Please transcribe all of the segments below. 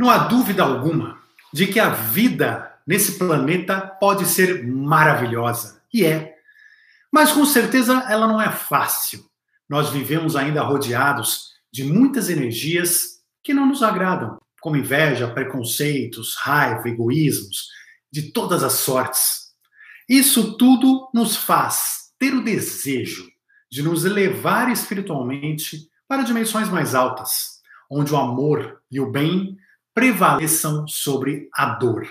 Não há dúvida alguma de que a vida nesse planeta pode ser maravilhosa. E é. Mas com certeza ela não é fácil. Nós vivemos ainda rodeados de muitas energias que não nos agradam, como inveja, preconceitos, raiva, egoísmos, de todas as sortes. Isso tudo nos faz ter o desejo de nos elevar espiritualmente para dimensões mais altas, onde o amor e o bem prevaleçam sobre a dor.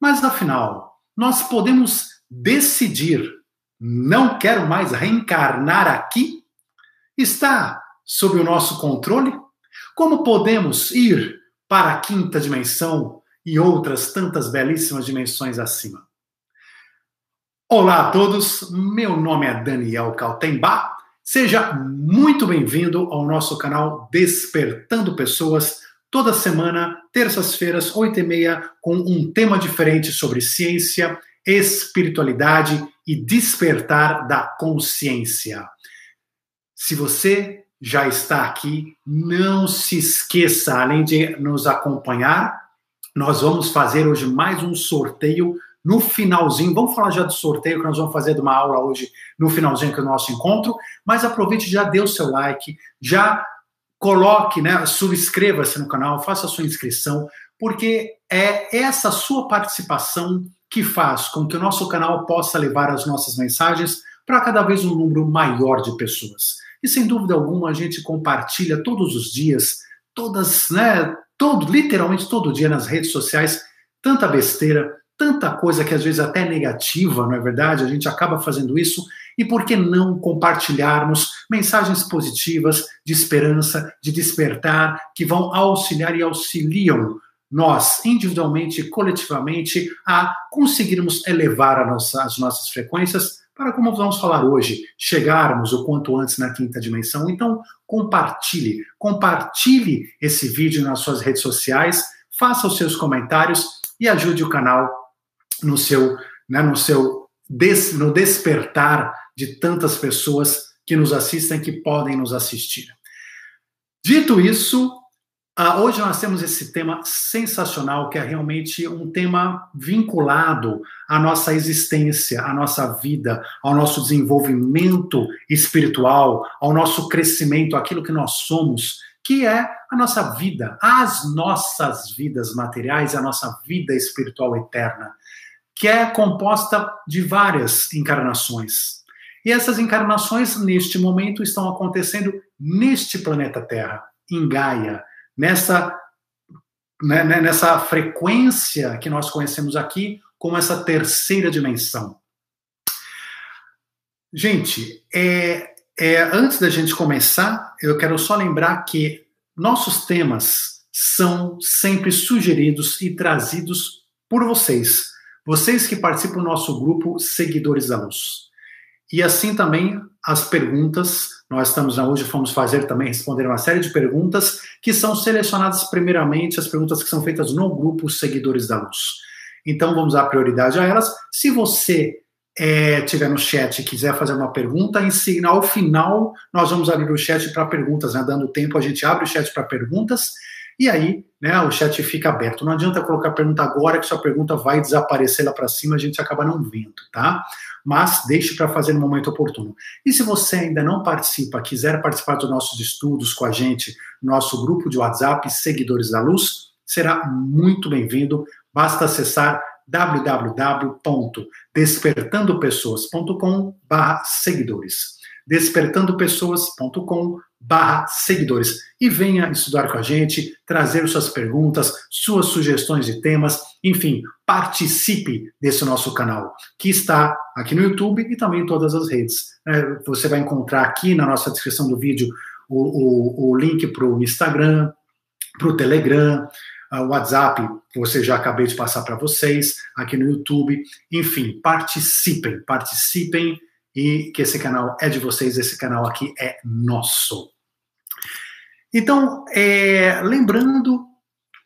Mas afinal, nós podemos decidir: não quero mais reencarnar aqui? Está sob o nosso controle? Como podemos ir para a quinta dimensão e outras tantas belíssimas dimensões acima? Olá a todos, meu nome é Daniel Kaltenbach. Seja muito bem-vindo ao nosso canal Despertando Pessoas toda semana, terças-feiras, oito e meia, com um tema diferente sobre ciência, espiritualidade e despertar da consciência. Se você já está aqui, não se esqueça, além de nos acompanhar, nós vamos fazer hoje mais um sorteio no finalzinho. Vamos falar já do sorteio que nós vamos fazer de uma aula hoje no finalzinho que é o nosso encontro, mas aproveite já dê o seu like, já coloque, né, subscreva-se no canal, faça a sua inscrição, porque é essa sua participação que faz com que o nosso canal possa levar as nossas mensagens para cada vez um número maior de pessoas. E sem dúvida alguma a gente compartilha todos os dias, todas, né, todo, literalmente todo dia nas redes sociais, tanta besteira, tanta coisa que às vezes até negativa, não é verdade? A gente acaba fazendo isso e por que não compartilharmos mensagens positivas de esperança, de despertar, que vão auxiliar e auxiliam nós, individualmente e coletivamente, a conseguirmos elevar nossa, as nossas frequências para, como vamos falar hoje, chegarmos o quanto antes na quinta dimensão. Então, compartilhe, compartilhe esse vídeo nas suas redes sociais, faça os seus comentários e ajude o canal no seu, né, no seu des, no despertar de tantas pessoas que nos assistem, que podem nos assistir. Dito isso, uh, hoje nós temos esse tema sensacional, que é realmente um tema vinculado à nossa existência, à nossa vida, ao nosso desenvolvimento espiritual, ao nosso crescimento, aquilo que nós somos, que é a nossa vida, as nossas vidas materiais, a nossa vida espiritual eterna, que é composta de várias encarnações. E essas encarnações, neste momento, estão acontecendo neste planeta Terra, em Gaia, nessa, né, né, nessa frequência que nós conhecemos aqui como essa terceira dimensão. Gente, é, é, antes da gente começar, eu quero só lembrar que nossos temas são sempre sugeridos e trazidos por vocês, vocês que participam do nosso grupo Seguidores da Luz. E assim também as perguntas, nós estamos hoje, fomos fazer também, responder uma série de perguntas que são selecionadas primeiramente, as perguntas que são feitas no grupo Seguidores da Luz. Então vamos dar prioridade a elas. Se você é, tiver no chat e quiser fazer uma pergunta, em, ao final nós vamos abrir o chat para perguntas, né? dando tempo, a gente abre o chat para perguntas e aí né, o chat fica aberto. Não adianta colocar pergunta agora, que sua pergunta vai desaparecer lá para cima, a gente acaba não vendo, tá? mas deixe para fazer no momento oportuno. E se você ainda não participa, quiser participar dos nossos estudos com a gente, nosso grupo de WhatsApp Seguidores da Luz, será muito bem-vindo. Basta acessar www.despertandopessoas.com/seguidores despertandopessoas.com barra seguidores e venha estudar com a gente, trazer suas perguntas, suas sugestões de temas, enfim, participe desse nosso canal, que está aqui no YouTube e também em todas as redes. É, você vai encontrar aqui na nossa descrição do vídeo o, o, o link para o Instagram, para o Telegram, o WhatsApp, você já acabei de passar para vocês, aqui no YouTube. Enfim, participem, participem e que esse canal é de vocês, esse canal aqui é nosso. Então, é, lembrando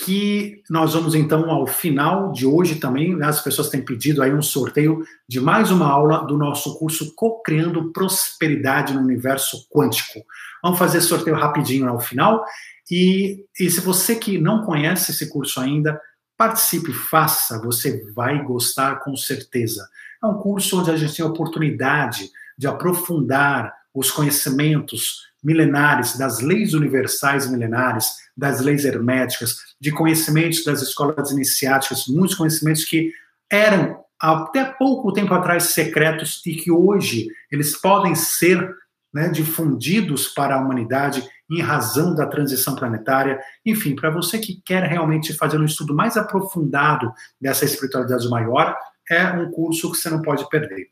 que nós vamos então ao final de hoje também, né, as pessoas têm pedido aí um sorteio de mais uma aula do nosso curso Co-criando Prosperidade no Universo Quântico. Vamos fazer sorteio rapidinho ao final. E, e se você que não conhece esse curso ainda, participe, faça, você vai gostar com certeza. É um curso onde a gente tem a oportunidade de aprofundar os conhecimentos milenares, das leis universais milenares, das leis herméticas, de conhecimentos das escolas iniciáticas, muitos conhecimentos que eram até pouco tempo atrás secretos e que hoje eles podem ser né, difundidos para a humanidade em razão da transição planetária. Enfim, para você que quer realmente fazer um estudo mais aprofundado dessa espiritualidade maior, é um curso que você não pode perder.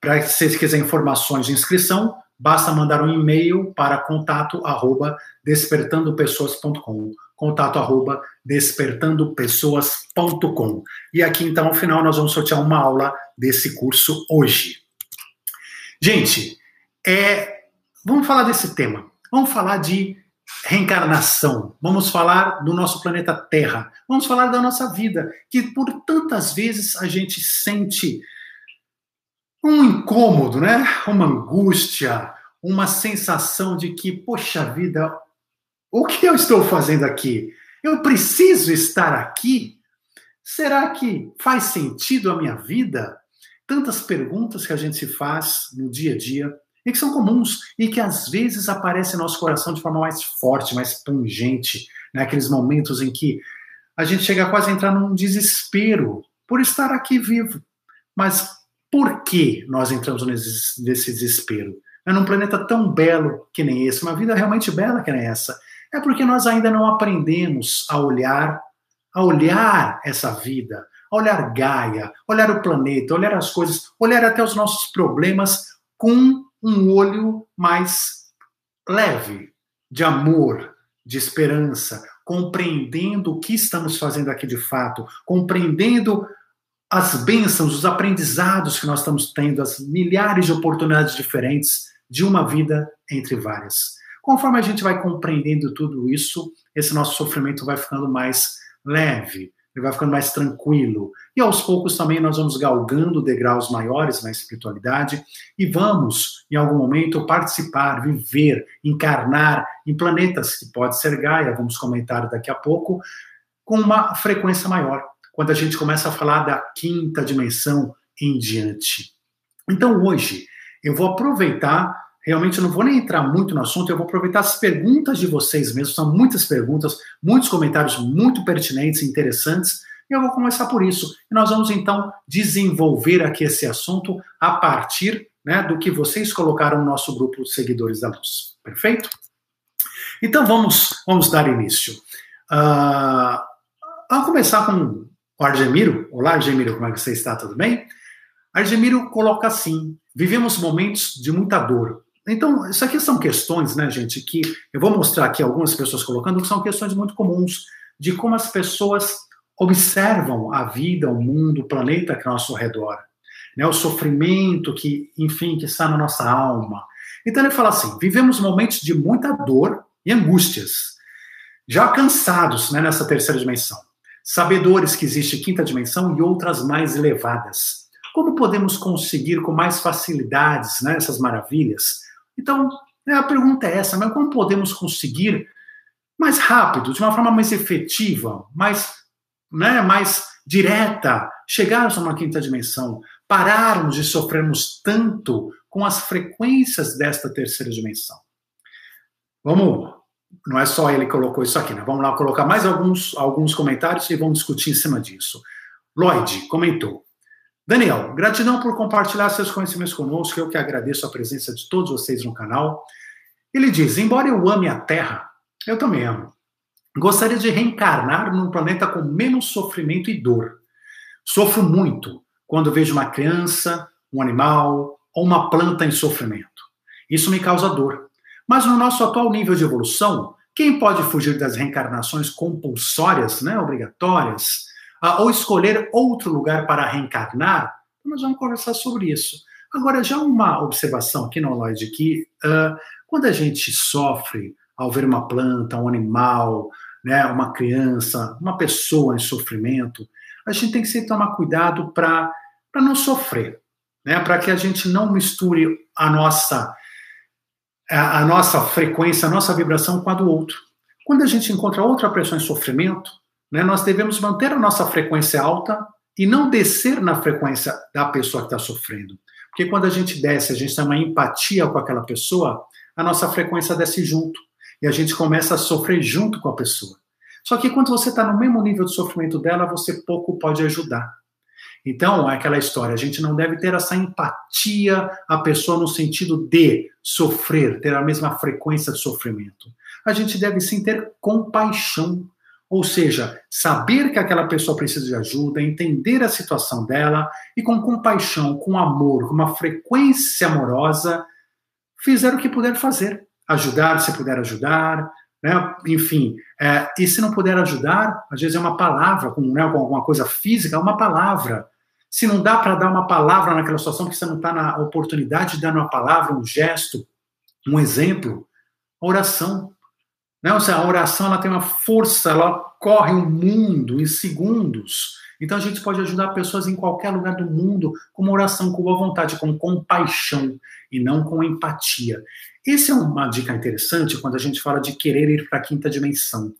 Para se você quiser informações de inscrição, basta mandar um e-mail para contato arroba despertandopessoas.com contato arroba despertandopessoas.com e aqui então ao final nós vamos sortear uma aula desse curso hoje. Gente, é, vamos falar desse tema. Vamos falar de reencarnação. Vamos falar do nosso planeta Terra. Vamos falar da nossa vida, que por tantas vezes a gente sente um incômodo, né? Uma angústia, uma sensação de que, poxa vida, o que eu estou fazendo aqui? Eu preciso estar aqui? Será que faz sentido a minha vida? Tantas perguntas que a gente se faz no dia a dia e que são comuns e que às vezes aparecem no nosso coração de forma mais forte, mais pungente, naqueles né? momentos em que a gente chega quase a entrar num desespero por estar aqui vivo. Mas por que nós entramos nesse, desespero? É num planeta tão belo que nem esse, uma vida realmente bela que nem essa. É porque nós ainda não aprendemos a olhar, a olhar essa vida, a olhar Gaia, olhar o planeta, olhar as coisas, olhar até os nossos problemas com um olho mais leve, de amor, de esperança, compreendendo o que estamos fazendo aqui de fato, compreendendo as bênçãos, os aprendizados que nós estamos tendo, as milhares de oportunidades diferentes de uma vida entre várias. Conforme a gente vai compreendendo tudo isso, esse nosso sofrimento vai ficando mais leve, ele vai ficando mais tranquilo. E aos poucos também nós vamos galgando degraus maiores na espiritualidade e vamos, em algum momento, participar, viver, encarnar em planetas que pode ser Gaia, vamos comentar daqui a pouco, com uma frequência maior quando a gente começa a falar da quinta dimensão em diante. Então, hoje, eu vou aproveitar, realmente eu não vou nem entrar muito no assunto, eu vou aproveitar as perguntas de vocês mesmos, são muitas perguntas, muitos comentários muito pertinentes e interessantes, e eu vou começar por isso. E nós vamos então desenvolver aqui esse assunto a partir né, do que vocês colocaram no nosso grupo de seguidores da luz. Perfeito? Então vamos, vamos dar início. Uh, vamos começar com o Argemiro. Olá, Argemiro, como é que você está? Tudo bem? Argemiro coloca assim: vivemos momentos de muita dor. Então, isso aqui são questões, né, gente, que eu vou mostrar aqui algumas pessoas colocando, que são questões muito comuns de como as pessoas observam a vida, o mundo, o planeta que é ao nosso redor, né, o sofrimento que, enfim, que está na nossa alma. Então ele fala assim: vivemos momentos de muita dor e angústias, já cansados né, nessa terceira dimensão sabedores que existe quinta dimensão e outras mais elevadas. Como podemos conseguir com mais facilidades né, essas maravilhas? Então, a pergunta é essa, mas como podemos conseguir mais rápido, de uma forma mais efetiva, mais, né, mais direta, chegarmos a uma quinta dimensão, pararmos de sofrermos tanto com as frequências desta terceira dimensão? Vamos não é só ele que colocou isso aqui, né? Vamos lá colocar mais alguns, alguns comentários e vamos discutir em cima disso. Lloyd comentou. Daniel, gratidão por compartilhar seus conhecimentos conosco. Eu que agradeço a presença de todos vocês no canal. Ele diz: embora eu ame a Terra, eu também amo. Gostaria de reencarnar num planeta com menos sofrimento e dor. Sofro muito quando vejo uma criança, um animal ou uma planta em sofrimento. Isso me causa dor. Mas no nosso atual nível de evolução, quem pode fugir das reencarnações compulsórias, né, obrigatórias, ou escolher outro lugar para reencarnar? Nós vamos conversar sobre isso. Agora, já uma observação aqui no Lloyd, que uh, quando a gente sofre ao ver uma planta, um animal, né, uma criança, uma pessoa em sofrimento, a gente tem que sempre tomar cuidado para não sofrer, né, para que a gente não misture a nossa a, a nossa frequência, a nossa vibração com a do outro. Quando a gente encontra outra pessoa em sofrimento, né, nós devemos manter a nossa frequência alta e não descer na frequência da pessoa que está sofrendo. Porque quando a gente desce, a gente tem uma empatia com aquela pessoa, a nossa frequência desce junto. E a gente começa a sofrer junto com a pessoa. Só que quando você está no mesmo nível de sofrimento dela, você pouco pode ajudar. Então, é aquela história, a gente não deve ter essa empatia à pessoa no sentido de sofrer, ter a mesma frequência de sofrimento. A gente deve sim ter compaixão, ou seja, saber que aquela pessoa precisa de ajuda, entender a situação dela e com compaixão, com amor, com uma frequência amorosa, fizer o que puder fazer. Ajudar se puder ajudar, né? enfim. É, e se não puder ajudar, às vezes é uma palavra, com, né, alguma coisa física, uma palavra. Se não dá para dar uma palavra naquela situação, porque você não está na oportunidade de dar uma palavra, um gesto, um exemplo, oração. Né? Ou seja, a oração ela tem uma força, ela corre o um mundo em segundos. Então a gente pode ajudar pessoas em qualquer lugar do mundo com uma oração, com boa vontade, com compaixão e não com empatia. Essa é uma dica interessante quando a gente fala de querer ir para a quinta dimensão.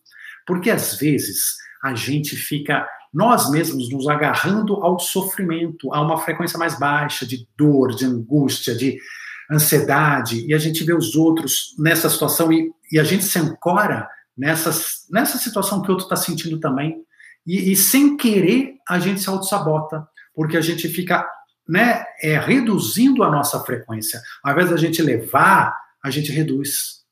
Porque às vezes a gente fica nós mesmos nos agarrando ao sofrimento, a uma frequência mais baixa de dor, de angústia, de ansiedade, e a gente vê os outros nessa situação e, e a gente se ancora nessas, nessa situação que o outro está sentindo também. E, e, sem querer, a gente se auto-sabota, porque a gente fica né, é, reduzindo a nossa frequência. Ao invés da gente levar, a gente reduz.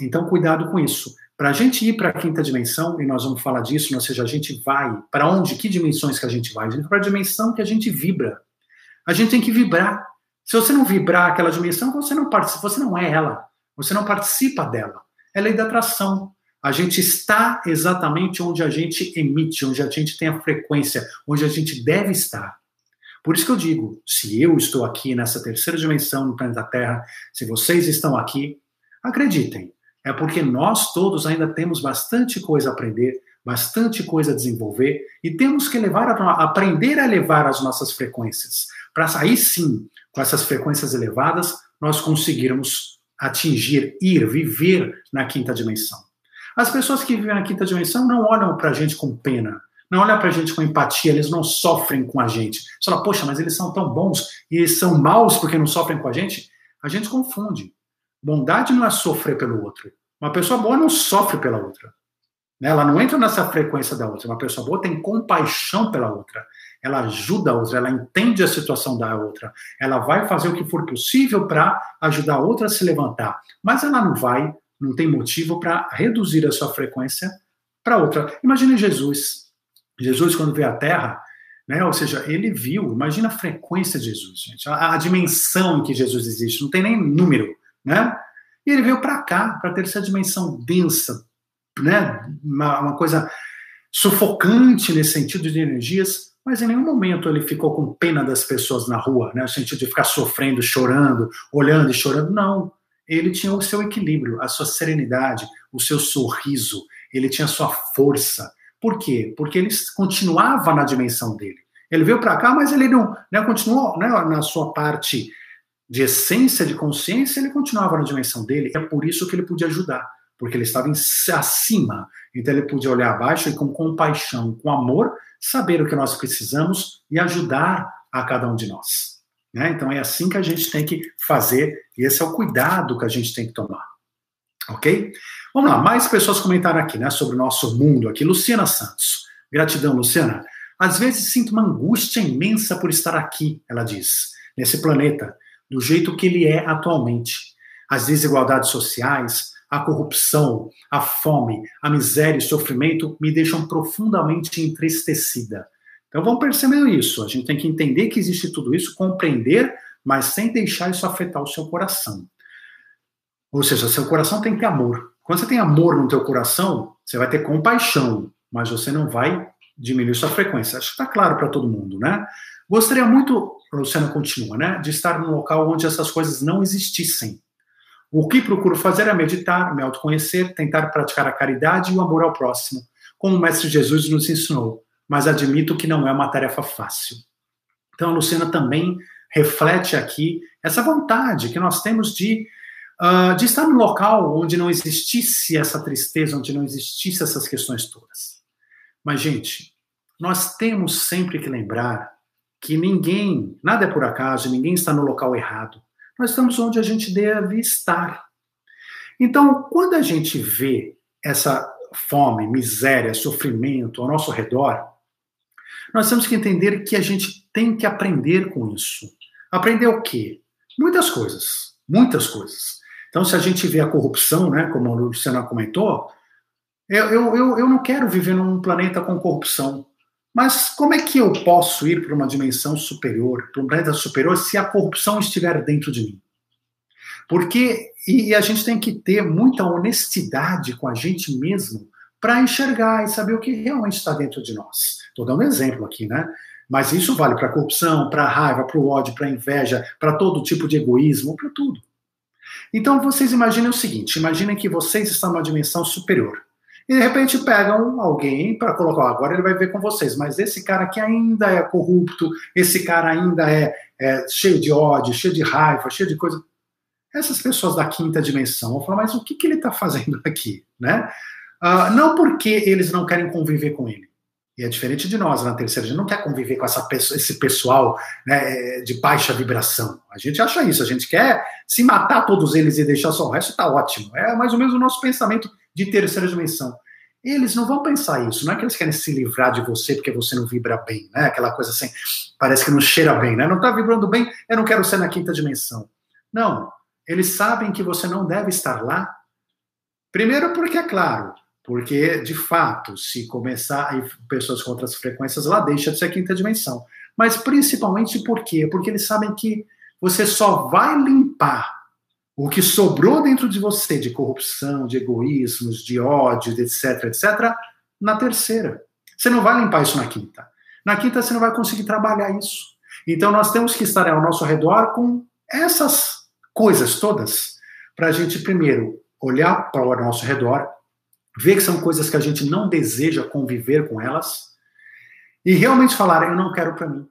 Então, cuidado com isso. Para a gente ir para a quinta dimensão, e nós vamos falar disso, ou seja, a gente vai para onde, que dimensões que a gente vai? A gente vai para a dimensão que a gente vibra. A gente tem que vibrar. Se você não vibrar aquela dimensão, você não participa, você não é ela. Você não participa dela. É lei da atração. A gente está exatamente onde a gente emite, onde a gente tem a frequência, onde a gente deve estar. Por isso que eu digo, se eu estou aqui nessa terceira dimensão no planeta Terra, se vocês estão aqui, acreditem, é porque nós todos ainda temos bastante coisa a aprender, bastante coisa a desenvolver e temos que levar a, aprender a elevar as nossas frequências. Para aí sim, com essas frequências elevadas, nós conseguirmos atingir, ir, viver na quinta dimensão. As pessoas que vivem na quinta dimensão não olham para a gente com pena, não olham para a gente com empatia, eles não sofrem com a gente. Você fala, poxa, mas eles são tão bons e eles são maus porque não sofrem com a gente? A gente confunde. Bondade não é sofrer pelo outro. Uma pessoa boa não sofre pela outra. Né? Ela não entra nessa frequência da outra. Uma pessoa boa tem compaixão pela outra. Ela ajuda a outra, ela entende a situação da outra. Ela vai fazer o que for possível para ajudar a outra a se levantar. Mas ela não vai, não tem motivo para reduzir a sua frequência para outra. Imagine Jesus. Jesus, quando veio à Terra, né? Ou seja, ele viu, imagina a frequência de Jesus, gente, a, a dimensão em que Jesus existe, não tem nem número, né? E ele veio para cá, para ter essa dimensão densa, né? Uma, uma, coisa sufocante nesse sentido de energias, mas em nenhum momento ele ficou com pena das pessoas na rua, né? No sentido de ficar sofrendo, chorando, olhando e chorando. Não. Ele tinha o seu equilíbrio, a sua serenidade, o seu sorriso, ele tinha a sua força. Por quê? Porque ele continuava na dimensão dele. Ele veio para cá, mas ele não né, continuou né, na sua parte de essência de consciência, ele continuava na dimensão dele. É por isso que ele podia ajudar, porque ele estava em, acima. Então ele podia olhar abaixo e com compaixão, com amor, saber o que nós precisamos e ajudar a cada um de nós. Né? Então é assim que a gente tem que fazer e esse é o cuidado que a gente tem que tomar. Ok? Vamos lá, mais pessoas comentaram aqui, né, sobre o nosso mundo aqui. Luciana Santos. Gratidão, Luciana. Às vezes sinto uma angústia imensa por estar aqui, ela diz, nesse planeta do jeito que ele é atualmente. As desigualdades sociais, a corrupção, a fome, a miséria e sofrimento me deixam profundamente entristecida. Então vamos perceber isso. A gente tem que entender que existe tudo isso, compreender, mas sem deixar isso afetar o seu coração. Ou seja, seu coração tem que ter amor. Quando você tem amor no teu coração, você vai ter compaixão, mas você não vai diminuir sua frequência. Acho que está claro para todo mundo, né? Gostaria muito, Luciana continua, né, de estar num local onde essas coisas não existissem. O que procuro fazer é meditar, me autoconhecer, tentar praticar a caridade e o amor ao próximo, como o Mestre Jesus nos ensinou, mas admito que não é uma tarefa fácil. Então, a Luciana também reflete aqui essa vontade que nós temos de, uh, de estar no local onde não existisse essa tristeza, onde não existisse essas questões todas. Mas, gente, nós temos sempre que lembrar que ninguém, nada é por acaso, ninguém está no local errado. Nós estamos onde a gente deve estar. Então, quando a gente vê essa fome, miséria, sofrimento ao nosso redor, nós temos que entender que a gente tem que aprender com isso. Aprender o quê? Muitas coisas. Muitas coisas. Então, se a gente vê a corrupção, né, como a Luciana comentou, eu, eu, eu não quero viver num planeta com corrupção. Mas como é que eu posso ir para uma dimensão superior, para um planeta superior, se a corrupção estiver dentro de mim? Porque, e a gente tem que ter muita honestidade com a gente mesmo para enxergar e saber o que realmente está dentro de nós. Estou dando um exemplo aqui, né? Mas isso vale para a corrupção, para a raiva, para o ódio, para a inveja, para todo tipo de egoísmo, para tudo. Então vocês imaginem o seguinte: imaginem que vocês estão numa dimensão superior e de repente pegam alguém para colocar, agora ele vai ver com vocês, mas esse cara aqui ainda é corrupto, esse cara ainda é, é cheio de ódio, cheio de raiva, cheio de coisa. Essas pessoas da quinta dimensão vão falar, mas o que, que ele está fazendo aqui? Né? Uh, não porque eles não querem conviver com ele. E é diferente de nós na terceira, a gente não quer conviver com essa esse pessoal né, de baixa vibração. A gente acha isso, a gente quer se matar todos eles e deixar só o resto, está ótimo. É mais ou menos o nosso pensamento de terceira dimensão. Eles não vão pensar isso, não é que eles querem se livrar de você porque você não vibra bem, né? Aquela coisa assim, parece que não cheira bem, né? Não está vibrando bem, eu não quero ser na quinta dimensão. Não, eles sabem que você não deve estar lá. Primeiro porque, é claro, porque de fato, se começar a pessoas com outras frequências lá, deixa de ser quinta dimensão. Mas principalmente por quê? Porque eles sabem que você só vai limpar o que sobrou dentro de você de corrupção, de egoísmos, de ódio, etc, etc, na terceira. Você não vai limpar isso na quinta. Na quinta você não vai conseguir trabalhar isso. Então nós temos que estar ao nosso redor com essas coisas todas para a gente primeiro olhar para o nosso redor, ver que são coisas que a gente não deseja conviver com elas e realmente falar eu não quero para mim.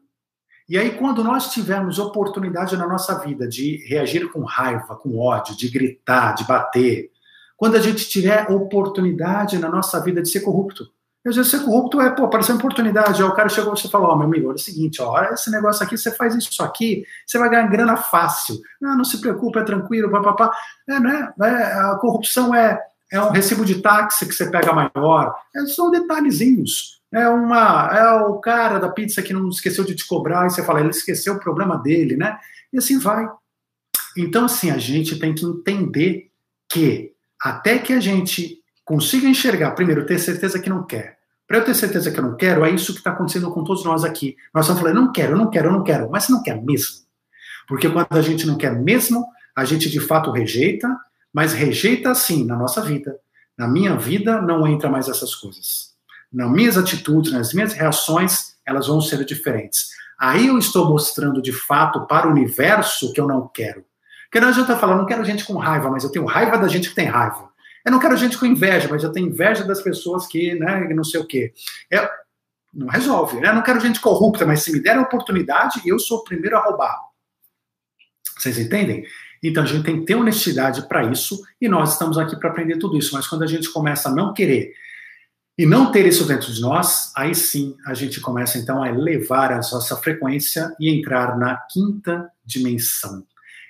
E aí, quando nós tivermos oportunidade na nossa vida de reagir com raiva, com ódio, de gritar, de bater, quando a gente tiver oportunidade na nossa vida de ser corrupto, às vezes ser corrupto é, pô, apareceu uma oportunidade, o cara chegou e você falou, ó, oh, meu amigo, olha o seguinte, ó, olha esse negócio aqui, você faz isso aqui, você vai ganhar grana fácil. Não, não se preocupe, é tranquilo, papapá. É, né? É, a corrupção é, é um recibo de táxi que você pega maior, é, são detalhezinhos é uma é o cara da pizza que não esqueceu de te cobrar e você fala, ele esqueceu o problema dele, né? E assim vai. Então, assim, a gente tem que entender que até que a gente consiga enxergar, primeiro, ter certeza que não quer. Para eu ter certeza que eu não quero, é isso que está acontecendo com todos nós aqui. Nós estamos falando, não quero, eu não quero, eu não quero. Mas você não quer mesmo. Porque quando a gente não quer mesmo, a gente de fato rejeita, mas rejeita assim na nossa vida. Na minha vida não entra mais essas coisas nas minhas atitudes, nas minhas reações, elas vão ser diferentes. Aí eu estou mostrando de fato para o universo que eu não quero. Porque não adianta falar, não quero gente com raiva, mas eu tenho raiva da gente que tem raiva. Eu não quero gente com inveja, mas eu tenho inveja das pessoas que, né, não sei o quê. É, não resolve, né? Eu não quero gente corrupta, mas se me der a oportunidade, eu sou o primeiro a roubar. Vocês entendem? Então a gente tem que ter honestidade para isso e nós estamos aqui para aprender tudo isso. Mas quando a gente começa a não querer e não ter isso dentro de nós, aí sim a gente começa então a elevar a nossa frequência e entrar na quinta dimensão.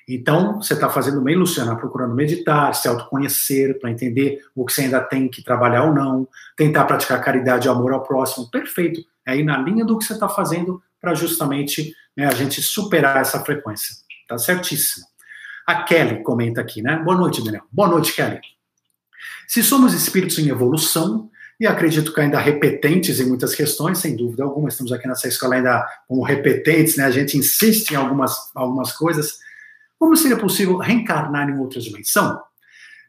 Então, você está fazendo bem, Luciana, procurando meditar, se autoconhecer, para entender o que você ainda tem que trabalhar ou não, tentar praticar caridade e amor ao próximo. Perfeito. É aí na linha do que você está fazendo para justamente né, a gente superar essa frequência. Tá certíssimo. A Kelly comenta aqui, né? Boa noite, Daniel. Boa noite, Kelly. Se somos espíritos em evolução, e acredito que ainda repetentes em muitas questões, sem dúvida alguma, estamos aqui nessa escola ainda como repetentes, né? a gente insiste em algumas, algumas coisas. Como seria possível reencarnar em outra dimensão?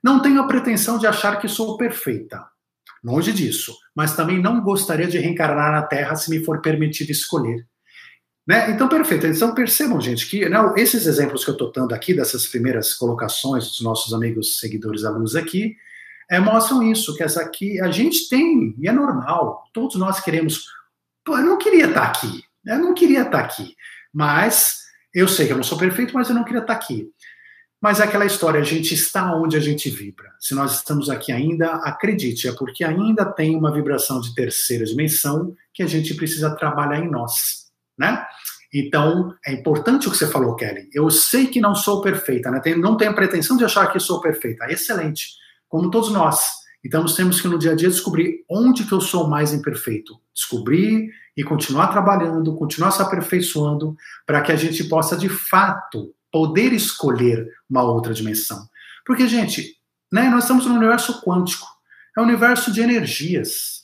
Não tenho a pretensão de achar que sou perfeita, longe disso, mas também não gostaria de reencarnar na Terra se me for permitido escolher. Né? Então, perfeito. Então, percebam, gente, que né, esses exemplos que eu estou dando aqui, dessas primeiras colocações dos nossos amigos seguidores luz aqui, é, mostram isso, que essa aqui a gente tem, e é normal, todos nós queremos. Pô, eu não queria estar aqui, eu não queria estar aqui, mas eu sei que eu não sou perfeito, mas eu não queria estar aqui. Mas é aquela história, a gente está onde a gente vibra. Se nós estamos aqui ainda, acredite, é porque ainda tem uma vibração de terceira dimensão que a gente precisa trabalhar em nós, né? Então, é importante o que você falou, Kelly. Eu sei que não sou perfeita, né? Não tenho pretensão de achar que sou perfeita. Excelente como todos nós. Então nós temos que no dia a dia descobrir onde que eu sou mais imperfeito. Descobrir e continuar trabalhando, continuar se aperfeiçoando, para que a gente possa de fato poder escolher uma outra dimensão. Porque, gente, né, nós estamos no universo quântico. É um universo de energias.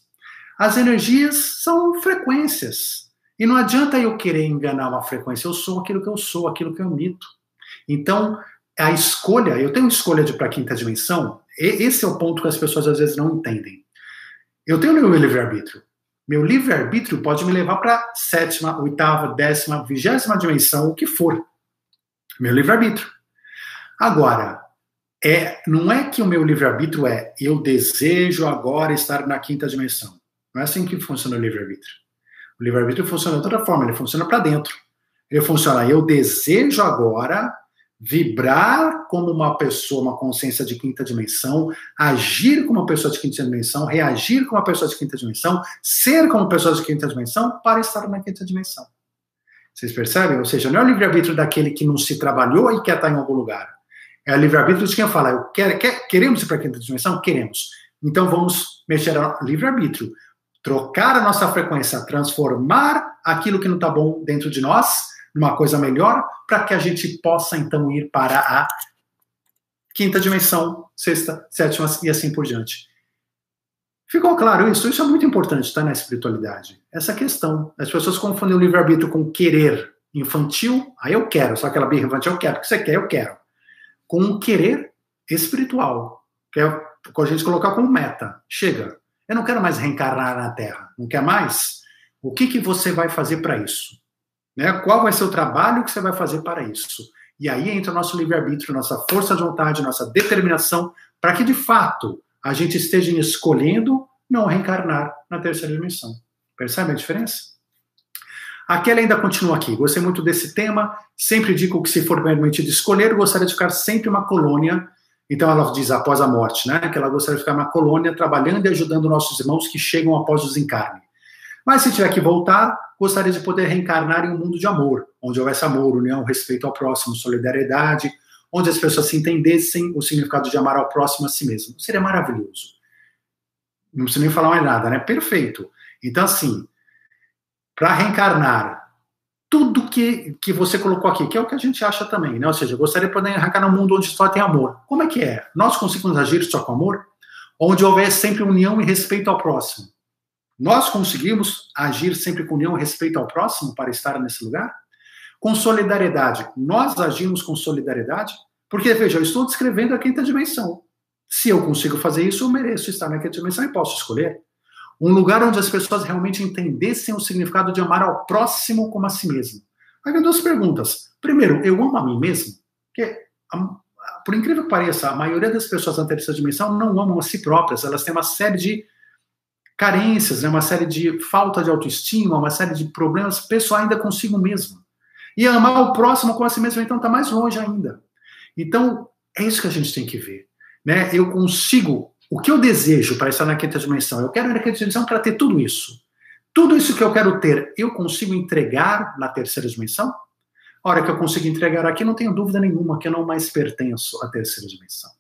As energias são frequências. E não adianta eu querer enganar uma frequência. Eu sou aquilo que eu sou, aquilo que eu emito. Então, a escolha, eu tenho escolha de para a quinta dimensão, esse é o ponto que as pessoas às vezes não entendem. Eu tenho meu livre-arbítrio. Meu livre-arbítrio pode me levar para sétima, oitava, décima, vigésima dimensão, o que for. Meu livre-arbítrio. Agora, é, não é que o meu livre-arbítrio é eu desejo agora estar na quinta dimensão. Não é assim que funciona o livre-arbítrio. O livre-arbítrio funciona de outra forma, ele funciona para dentro. Ele funciona, eu desejo agora vibrar como uma pessoa, uma consciência de quinta dimensão, agir como uma pessoa de quinta dimensão, reagir como uma pessoa de quinta dimensão, ser como uma pessoa de quinta dimensão para estar na quinta dimensão. Vocês percebem? Ou seja, não é o livre-arbítrio daquele que não se trabalhou e quer estar em algum lugar. É o livre-arbítrio de quem fala, eu quero, quer, queremos ir para a quinta dimensão? Queremos. Então vamos mexer no livre-arbítrio. Trocar a nossa frequência, transformar aquilo que não está bom dentro de nós numa coisa melhor, para que a gente possa então ir para a quinta dimensão, sexta, sétima e assim por diante. Ficou claro isso? Isso é muito importante, tá? Na espiritualidade. Essa questão. As pessoas confundem o livre-arbítrio com querer infantil, aí eu quero, só aquela birra infantil eu quero, o que você quer, eu quero. Com um querer espiritual, que é a gente colocar como meta. Chega, eu não quero mais reencarnar na Terra, não quer mais? O que, que você vai fazer para isso? Né? Qual vai ser o trabalho que você vai fazer para isso? E aí entra o nosso livre-arbítrio, nossa força de vontade, nossa determinação, para que de fato a gente esteja escolhendo não reencarnar na terceira dimensão. Percebe a diferença? A Kelly ainda continua aqui. Gostei muito desse tema. Sempre digo que, se for permitido escolher, gostaria de ficar sempre uma colônia. Então, ela diz após a morte, né? Que ela gostaria de ficar uma colônia trabalhando e ajudando nossos irmãos que chegam após o desencarne. Mas se tiver que voltar, gostaria de poder reencarnar em um mundo de amor, onde houvesse amor, união, respeito ao próximo, solidariedade, onde as pessoas se entendessem o significado de amar ao próximo a si mesmo. Seria maravilhoso. Não precisa nem falar mais nada, né? Perfeito. Então, assim, para reencarnar tudo que, que você colocou aqui, que é o que a gente acha também, né? Ou seja, gostaria de poder reencarnar num mundo onde só tem amor. Como é que é? Nós conseguimos agir só com amor? Onde houver sempre união e respeito ao próximo. Nós conseguimos agir sempre com união respeito ao próximo para estar nesse lugar? Com solidariedade. Nós agimos com solidariedade? Porque, veja, eu estou descrevendo a quinta dimensão. Se eu consigo fazer isso, eu mereço estar na quinta dimensão e posso escolher. Um lugar onde as pessoas realmente entendessem o significado de amar ao próximo como a si mesmo. Aí duas perguntas. Primeiro, eu amo a mim mesmo? Porque, por incrível que pareça, a maioria das pessoas na terceira dimensão não amam a si próprias. Elas têm uma série de carências, né? uma série de falta de autoestima, uma série de problemas pessoais ainda consigo mesmo. E amar o próximo com a si mesmo, então, está mais longe ainda. Então, é isso que a gente tem que ver. Né? Eu consigo, o que eu desejo para estar na quinta dimensão? Eu quero ir na quinta dimensão para ter tudo isso. Tudo isso que eu quero ter, eu consigo entregar na terceira dimensão? A hora que eu consigo entregar aqui, não tenho dúvida nenhuma que eu não mais pertenço à terceira dimensão.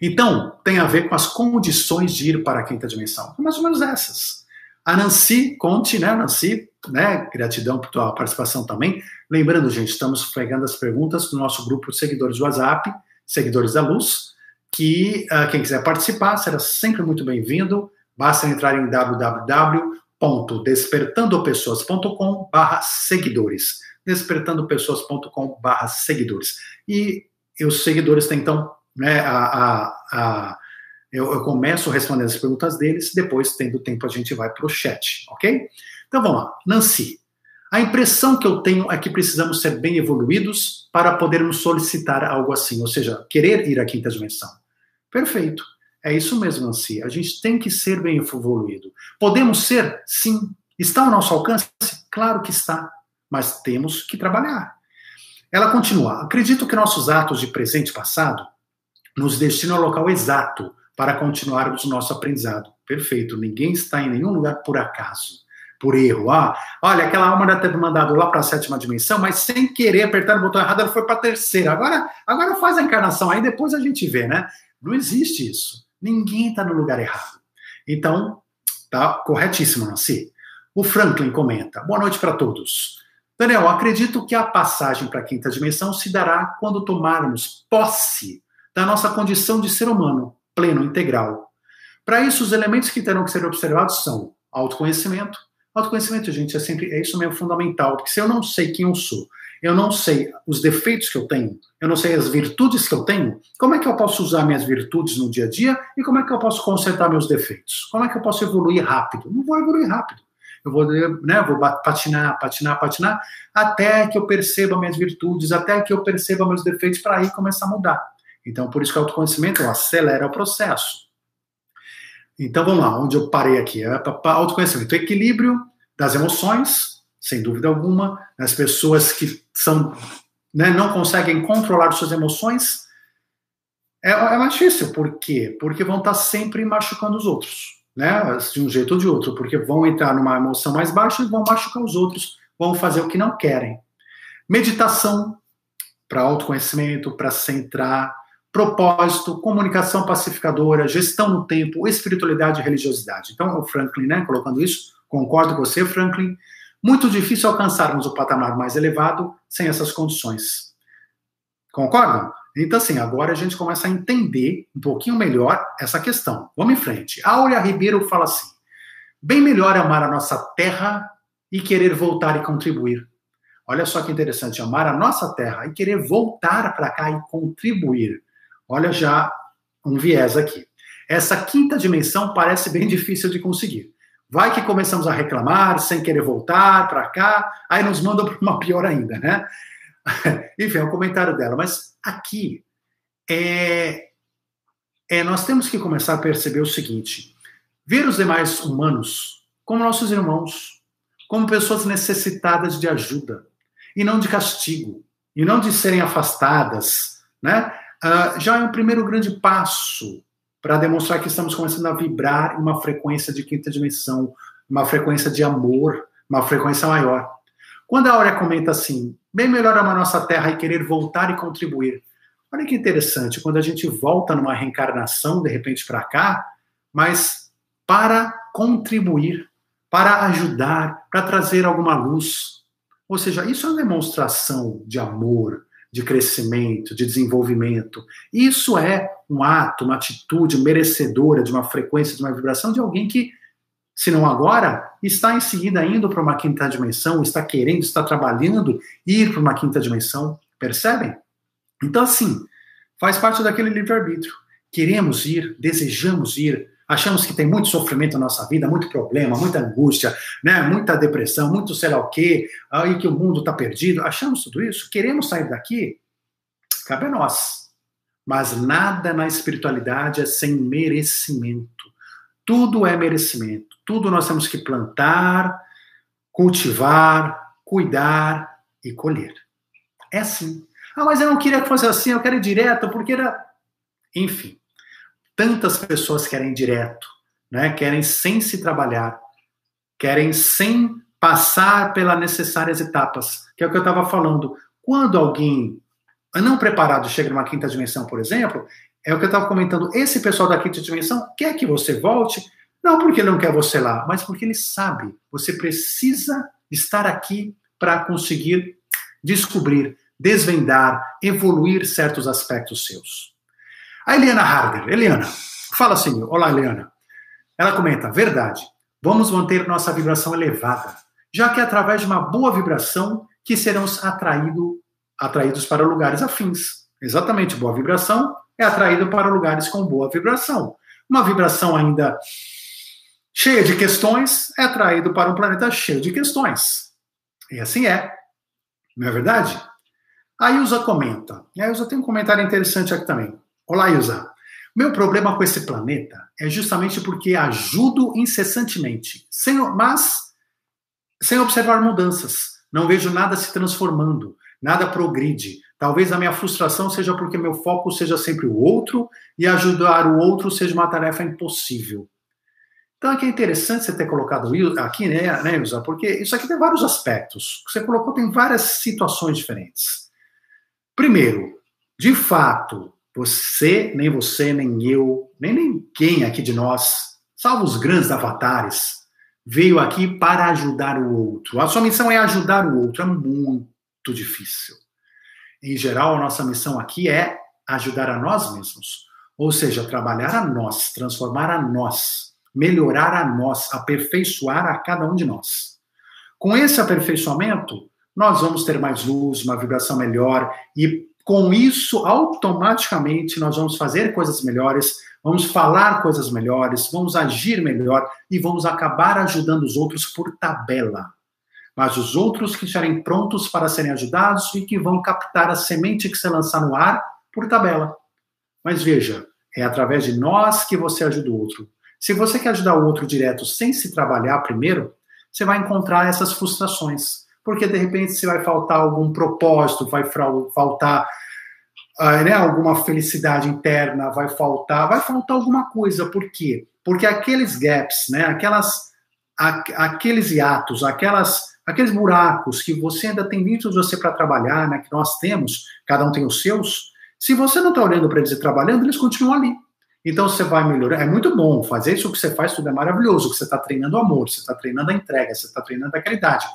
Então, tem a ver com as condições de ir para a quinta dimensão. Mais ou menos essas. A Nancy Conte, né, Nancy, né, gratidão por tua participação também. Lembrando, gente, estamos pegando as perguntas do nosso grupo de seguidores do WhatsApp, Seguidores da Luz, que uh, quem quiser participar será sempre muito bem-vindo. Basta entrar em www.despertandopessoas.com barra seguidores. despertandopessoas.com barra seguidores. E os seguidores têm, então, né, a, a, a eu, eu, começo respondendo as perguntas deles, depois, tendo tempo, a gente vai para o chat, ok? Então vamos lá. Nancy, A impressão que eu tenho é que precisamos ser bem evoluídos para podermos solicitar algo assim, ou seja, querer ir à quinta dimensão. Perfeito. É isso mesmo, Nancy. A gente tem que ser bem evoluído. Podemos ser? Sim. Está ao nosso alcance? Claro que está. Mas temos que trabalhar. Ela continua. Acredito que nossos atos de presente e passado nos destinam ao local exato para continuarmos o nosso aprendizado. Perfeito. Ninguém está em nenhum lugar por acaso por erro. Ah, olha, aquela alma deve ter mandado lá para a sétima dimensão, mas sem querer apertar o botão errado, ela foi para a terceira. Agora, agora faz a encarnação, aí depois a gente vê, né? Não existe isso. Ninguém está no lugar errado. Então, tá corretíssimo, Nancy. O Franklin comenta: Boa noite para todos. Daniel, acredito que a passagem para a quinta dimensão se dará quando tomarmos posse da nossa condição de ser humano, pleno, integral. Para isso, os elementos que terão que ser observados são autoconhecimento, Autoconhecimento, gente, é sempre é isso mesmo fundamental, porque se eu não sei quem eu sou, eu não sei os defeitos que eu tenho, eu não sei as virtudes que eu tenho, como é que eu posso usar minhas virtudes no dia a dia e como é que eu posso consertar meus defeitos? Como é que eu posso evoluir rápido? Não vou evoluir rápido. Eu vou, né, vou patinar, patinar, patinar, até que eu perceba minhas virtudes, até que eu perceba meus defeitos, para aí começar a mudar. Então, por isso que o autoconhecimento acelera o processo. Então vamos lá, onde eu parei aqui? É autoconhecimento. Equilíbrio das emoções, sem dúvida alguma. As pessoas que são, né, não conseguem controlar suas emoções é, é mais difícil. Por quê? Porque vão estar sempre machucando os outros, né? De um jeito ou de outro, porque vão entrar numa emoção mais baixa e vão machucar os outros, vão fazer o que não querem. Meditação para autoconhecimento, para centrar propósito, comunicação pacificadora, gestão no tempo, espiritualidade e religiosidade. Então, o Franklin, né, colocando isso, concordo com você, Franklin. Muito difícil alcançarmos o patamar mais elevado sem essas condições. Concordam? Então, assim, agora a gente começa a entender um pouquinho melhor essa questão. Vamos em frente. Áurea Ribeiro fala assim: bem melhor amar a nossa terra e querer voltar e contribuir. Olha só que interessante, amar a nossa terra e querer voltar para cá e contribuir. Olha já um viés aqui. Essa quinta dimensão parece bem difícil de conseguir. Vai que começamos a reclamar sem querer voltar para cá, aí nos mandam para uma pior ainda, né? Enfim, é o comentário dela. Mas aqui é, é, nós temos que começar a perceber o seguinte: ver os demais humanos como nossos irmãos, como pessoas necessitadas de ajuda e não de castigo, e não de serem afastadas, né? Uh, já é um primeiro grande passo para demonstrar que estamos começando a vibrar uma frequência de quinta dimensão, uma frequência de amor, uma frequência maior. Quando a Áurea comenta assim, bem melhor amar nossa terra e querer voltar e contribuir. Olha que interessante, quando a gente volta numa reencarnação, de repente, para cá, mas para contribuir, para ajudar, para trazer alguma luz. Ou seja, isso é uma demonstração de amor, de crescimento, de desenvolvimento. Isso é um ato, uma atitude merecedora de uma frequência, de uma vibração de alguém que, se não agora, está em seguida indo para uma quinta dimensão, está querendo, está trabalhando ir para uma quinta dimensão. Percebem? Então, assim, faz parte daquele livre-arbítrio. Queremos ir, desejamos ir, achamos que tem muito sofrimento na nossa vida, muito problema, muita angústia, né, muita depressão, muito sei lá o quê, aí que o mundo está perdido. Achamos tudo isso? Queremos sair daqui? Cabe a nós. Mas nada na espiritualidade é sem merecimento. Tudo é merecimento. Tudo nós temos que plantar, cultivar, cuidar e colher. É assim. Ah, mas eu não queria que fosse assim, eu quero ir direto, porque era. Enfim, tantas pessoas querem direto, né? querem sem se trabalhar, querem sem passar pelas necessárias etapas, que é o que eu estava falando. Quando alguém não preparado chega numa quinta dimensão, por exemplo, é o que eu estava comentando. Esse pessoal da quinta dimensão quer que você volte, não porque não quer você lá, mas porque ele sabe. Você precisa estar aqui para conseguir descobrir, desvendar, evoluir certos aspectos seus. A Eliana Harder. Eliana, fala assim. Olá, Eliana. Ela comenta: verdade. Vamos manter nossa vibração elevada, já que é através de uma boa vibração que seremos atraído, atraídos para lugares afins. Exatamente, boa vibração é atraído para lugares com boa vibração. Uma vibração ainda cheia de questões é atraído para um planeta cheio de questões. E assim é. Não é verdade? A Ilza comenta. E a Ilza tem um comentário interessante aqui também. Olá, Ilza. Meu problema com esse planeta é justamente porque ajudo incessantemente, sem, mas sem observar mudanças. Não vejo nada se transformando, nada progride. Talvez a minha frustração seja porque meu foco seja sempre o outro e ajudar o outro seja uma tarefa impossível. Então aqui é interessante você ter colocado aqui, né, né Ilza? Porque isso aqui tem vários aspectos. Você colocou tem várias situações diferentes. Primeiro, de fato, você, nem você, nem eu, nem ninguém aqui de nós, salvo os grandes avatares, veio aqui para ajudar o outro. A sua missão é ajudar o outro, é muito difícil. Em geral, a nossa missão aqui é ajudar a nós mesmos, ou seja, trabalhar a nós, transformar a nós, melhorar a nós, aperfeiçoar a cada um de nós. Com esse aperfeiçoamento, nós vamos ter mais luz, uma vibração melhor e com isso, automaticamente, nós vamos fazer coisas melhores, vamos falar coisas melhores, vamos agir melhor e vamos acabar ajudando os outros por tabela. Mas os outros que estiverem prontos para serem ajudados e que vão captar a semente que você lançar no ar por tabela. Mas veja, é através de nós que você ajuda o outro. Se você quer ajudar o outro direto sem se trabalhar primeiro, você vai encontrar essas frustrações porque de repente se vai faltar algum propósito, vai faltar uh, né, alguma felicidade interna, vai faltar, vai faltar alguma coisa. Por quê? Porque aqueles gaps, né, aquelas, a, aqueles hiatos, aquelas, aqueles buracos que você ainda tem dentro de você para trabalhar, né, que nós temos, cada um tem os seus, se você não está olhando para eles e trabalhando, eles continuam ali. Então você vai melhorar. É muito bom fazer isso que você faz, tudo é maravilhoso. Que você está treinando o amor, você está treinando a entrega, você está treinando a caridade.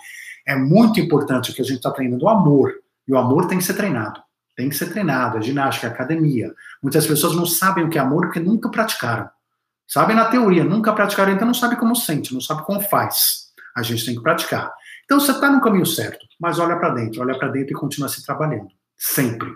É muito importante que a gente está treinando o amor. E o amor tem que ser treinado. Tem que ser treinado. É ginástica, é academia. Muitas pessoas não sabem o que é amor porque nunca praticaram. Sabem na teoria, nunca praticaram, então não sabe como sente, não sabe como faz. A gente tem que praticar. Então você está no caminho certo, mas olha para dentro, olha para dentro e continua se trabalhando. Sempre.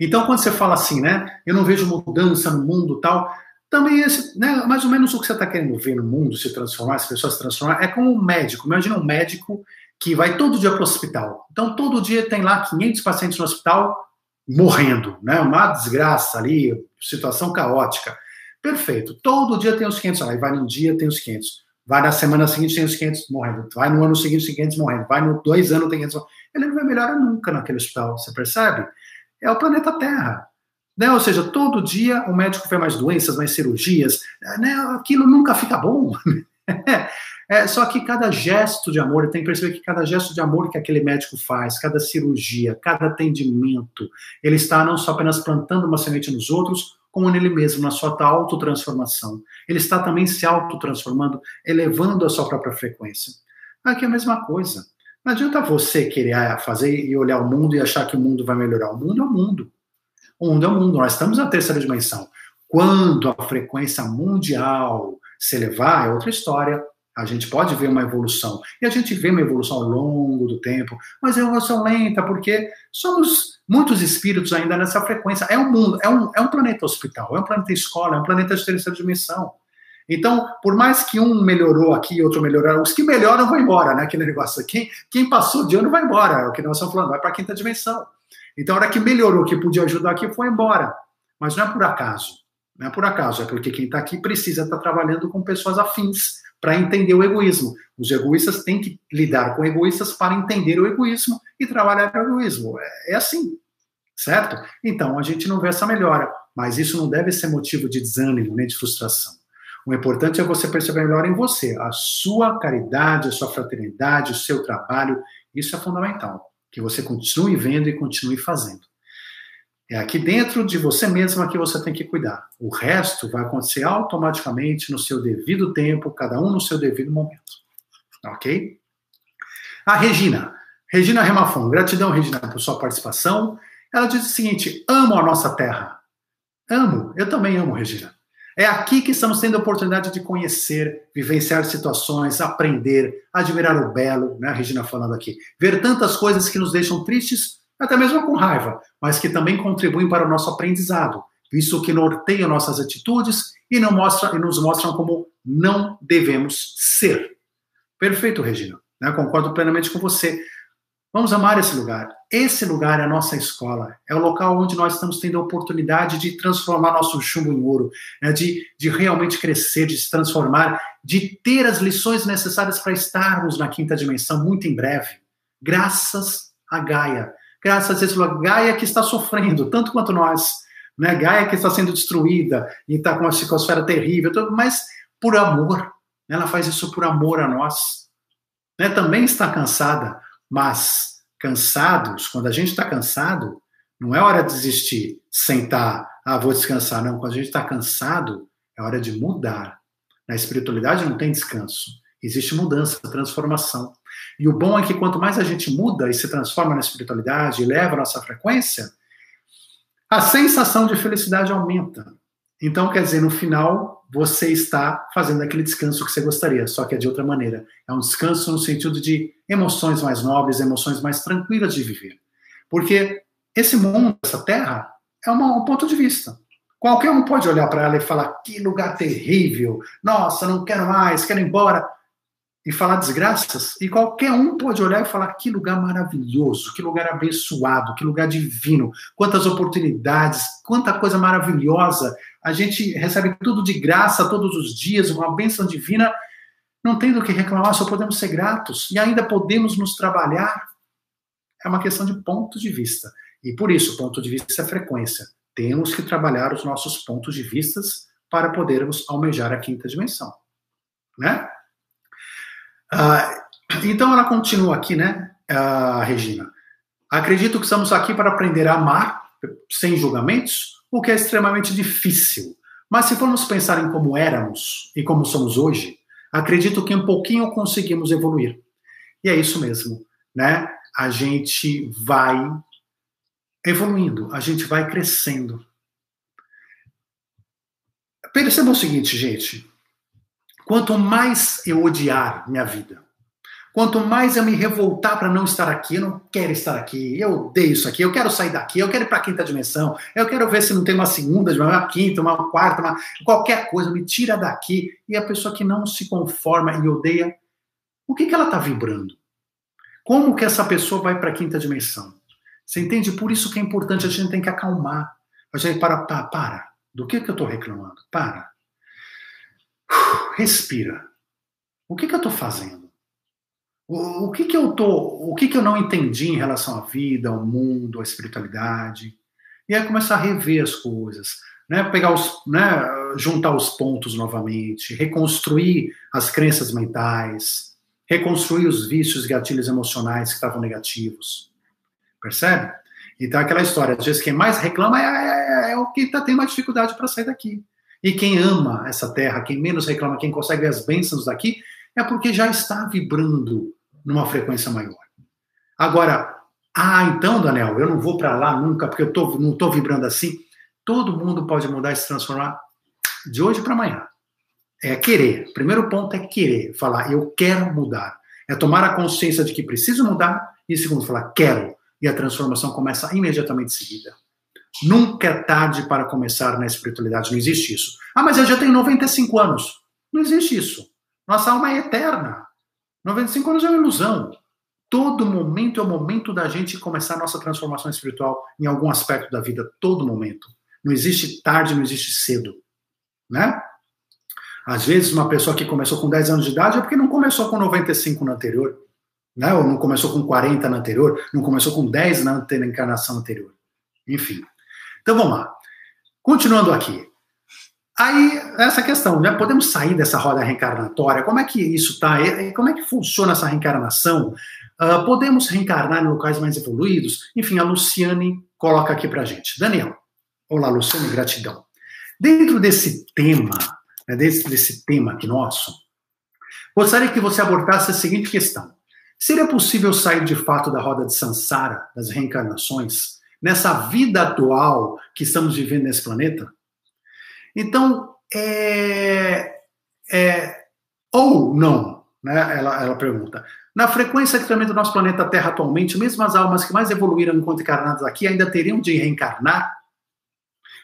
Então, quando você fala assim, né? Eu não vejo mudança no mundo tal, também esse, né, mais ou menos o que você está querendo ver no mundo se transformar, as pessoas se transformar, é como um médico. Imagina um médico que vai todo dia para o hospital. Então, todo dia tem lá 500 pacientes no hospital morrendo, né? Uma desgraça ali, situação caótica. Perfeito. Todo dia tem os 500 lá. E vai num dia, tem os 500. Vai na semana seguinte, tem os 500 morrendo. Vai no ano seguinte, tem 500 morrendo. Vai no dois anos, tem 500 morrendo. Ele não vai melhorar nunca naquele hospital. Você percebe? É o planeta Terra. Né? Ou seja, todo dia o médico vê mais doenças, mais cirurgias, né? aquilo nunca fica bom. é, só que cada gesto de amor, tem que perceber que cada gesto de amor que aquele médico faz, cada cirurgia, cada atendimento, ele está não só apenas plantando uma semente nos outros, como nele mesmo, na sua autotransformação. Ele está também se autotransformando, elevando a sua própria frequência. Aqui é a mesma coisa. Não adianta você querer fazer e olhar o mundo e achar que o mundo vai melhorar. O mundo é o mundo. O mundo é o mundo, nós estamos na terceira dimensão. Quando a frequência mundial se elevar, é outra história. A gente pode ver uma evolução. E a gente vê uma evolução ao longo do tempo, mas é uma evolução lenta, porque somos muitos espíritos ainda nessa frequência. É um mundo, é um, é um planeta hospital, é um planeta escola, é um planeta de terceira dimensão. Então, por mais que um melhorou aqui e outro melhorou, os que melhoram vão embora, né? Aquele negócio. Quem, quem passou de ano vai embora, é o que nós estamos falando, vai para a quinta dimensão. Então, a hora que melhorou, que podia ajudar aqui, foi embora. Mas não é por acaso. Não é por acaso, é porque quem está aqui precisa estar tá trabalhando com pessoas afins para entender o egoísmo. Os egoístas têm que lidar com egoístas para entender o egoísmo e trabalhar o egoísmo. É, é assim, certo? Então, a gente não vê essa melhora. Mas isso não deve ser motivo de desânimo nem de frustração. O importante é você perceber melhor em você, a sua caridade, a sua fraternidade, o seu trabalho. Isso é fundamental que você continue vendo e continue fazendo. É aqui dentro de você mesma que você tem que cuidar. O resto vai acontecer automaticamente no seu devido tempo, cada um no seu devido momento. Ok? A Regina. Regina Remafon. Gratidão, Regina, por sua participação. Ela diz o seguinte: amo a nossa terra. Amo. Eu também amo, Regina. É aqui que estamos tendo a oportunidade de conhecer, vivenciar situações, aprender, admirar o belo, né, Regina falando aqui, ver tantas coisas que nos deixam tristes, até mesmo com raiva, mas que também contribuem para o nosso aprendizado, visto que norteiam nossas atitudes e, não mostra, e nos mostram como não devemos ser. Perfeito, Regina. Né? Concordo plenamente com você. Vamos amar esse lugar. Esse lugar é a nossa escola. É o local onde nós estamos tendo a oportunidade de transformar nosso chumbo em ouro, né? de, de realmente crescer, de se transformar, de ter as lições necessárias para estarmos na quinta dimensão muito em breve. Graças a Gaia. Graças a esse lugar. Gaia que está sofrendo, tanto quanto nós. Né? Gaia que está sendo destruída e está com uma psicosfera terrível, mas por amor. Ela faz isso por amor a nós. Né? Também está cansada mas cansados, quando a gente está cansado, não é hora de desistir, sentar, ah, vou descansar. Não, quando a gente está cansado, é hora de mudar. Na espiritualidade não tem descanso. Existe mudança, transformação. E o bom é que quanto mais a gente muda e se transforma na espiritualidade e leva a nossa frequência, a sensação de felicidade aumenta. Então, quer dizer, no final, você está fazendo aquele descanso que você gostaria, só que é de outra maneira. É um descanso no sentido de emoções mais nobres, emoções mais tranquilas de viver. Porque esse mundo, essa terra, é uma, um ponto de vista. Qualquer um pode olhar para ela e falar: que lugar terrível, nossa, não quero mais, quero ir embora e falar desgraças, e qualquer um pode olhar e falar que lugar maravilhoso, que lugar abençoado, que lugar divino, quantas oportunidades, quanta coisa maravilhosa. A gente recebe tudo de graça todos os dias, uma bênção divina. Não tem do que reclamar, só podemos ser gratos e ainda podemos nos trabalhar. É uma questão de ponto de vista. E por isso, ponto de vista é frequência. Temos que trabalhar os nossos pontos de vistas para podermos almejar a quinta dimensão. Né? Ah, então ela continua aqui, né, Regina? Acredito que estamos aqui para aprender a amar sem julgamentos, o que é extremamente difícil. Mas se formos pensar em como éramos e como somos hoje, acredito que um pouquinho conseguimos evoluir. E é isso mesmo, né? A gente vai evoluindo, a gente vai crescendo. Perceba o seguinte, gente. Quanto mais eu odiar minha vida, quanto mais eu me revoltar para não estar aqui, eu não quero estar aqui, eu odeio isso aqui, eu quero sair daqui, eu quero ir para a quinta dimensão, eu quero ver se não tem uma segunda, uma quinta, uma quarta, uma, qualquer coisa, me tira daqui. E a pessoa que não se conforma e odeia, o que, que ela está vibrando? Como que essa pessoa vai para a quinta dimensão? Você entende? Por isso que é importante, a gente tem que acalmar. A gente para, para, para. Do que, que eu estou reclamando? Para respira. O que, que eu estou fazendo? O, que, que eu tô, o que, que eu não entendi em relação à vida, ao mundo, à espiritualidade? E aí começar a rever as coisas, né? Pegar os, né? Juntar os pontos novamente, reconstruir as crenças mentais, reconstruir os vícios e gatilhos emocionais que estavam negativos. Percebe? Então, aquela história, às vezes, quem mais reclama é, é, é o que está tendo mais dificuldade para sair daqui. E quem ama essa terra, quem menos reclama, quem consegue as bênçãos daqui, é porque já está vibrando numa frequência maior. Agora, ah, então, Daniel, eu não vou para lá nunca porque eu tô, não estou vibrando assim. Todo mundo pode mudar e se transformar de hoje para amanhã. É querer. Primeiro ponto é querer. Falar, eu quero mudar. É tomar a consciência de que preciso mudar. E segundo, falar, quero. E a transformação começa imediatamente em seguida. Nunca é tarde para começar na espiritualidade, não existe isso. Ah, mas eu já tenho 95 anos. Não existe isso. Nossa alma é eterna. 95 anos é uma ilusão. Todo momento é o momento da gente começar a nossa transformação espiritual em algum aspecto da vida, todo momento. Não existe tarde, não existe cedo, né? Às vezes uma pessoa que começou com 10 anos de idade é porque não começou com 95 no anterior, né? Ou não começou com 40 no anterior, não começou com 10 na encarnação anterior. Enfim. Então vamos lá. Continuando aqui. Aí, essa questão, já podemos sair dessa roda reencarnatória? Como é que isso está? Como é que funciona essa reencarnação? Uh, podemos reencarnar em locais mais evoluídos? Enfim, a Luciane coloca aqui para gente. Daniel. Olá, Luciane, gratidão. Dentro desse tema, né, desse, desse tema aqui nosso, gostaria que você abordasse a seguinte questão. Seria possível sair de fato da roda de Sansara, das reencarnações, nessa vida atual que estamos vivendo nesse planeta? Então, é, é ou não, né? Ela, ela pergunta. Na frequência que também do nosso planeta Terra atualmente, mesmo as almas que mais evoluíram enquanto encarnadas aqui ainda teriam de reencarnar,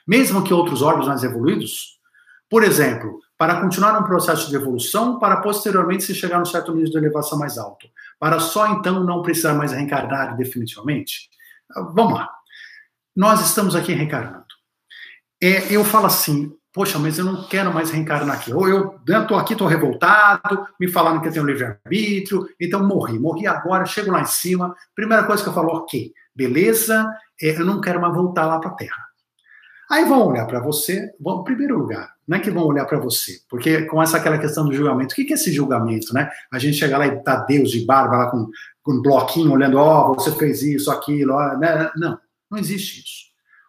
mesmo que outros órgãos mais evoluídos? Por exemplo, para continuar um processo de evolução, para posteriormente se chegar a um certo nível de elevação mais alto, para só então não precisar mais reencarnar definitivamente? Vamos lá. Nós estamos aqui reencarnando. É, eu falo assim, poxa, mas eu não quero mais reencarnar aqui. Ou eu estou aqui, estou revoltado, me falaram que eu tenho livre-arbítrio, então morri. Morri agora, chego lá em cima. Primeira coisa que eu falo, ok, beleza, é, eu não quero mais voltar lá para a Terra. Aí vão olhar para você, vão, em primeiro lugar, não é que vão olhar para você, porque começa aquela questão do julgamento. O que é esse julgamento, né? A gente chega lá e tá Deus de barba lá com, com um bloquinho olhando, ó, oh, você fez isso, aquilo, ó, né? Não, não existe isso.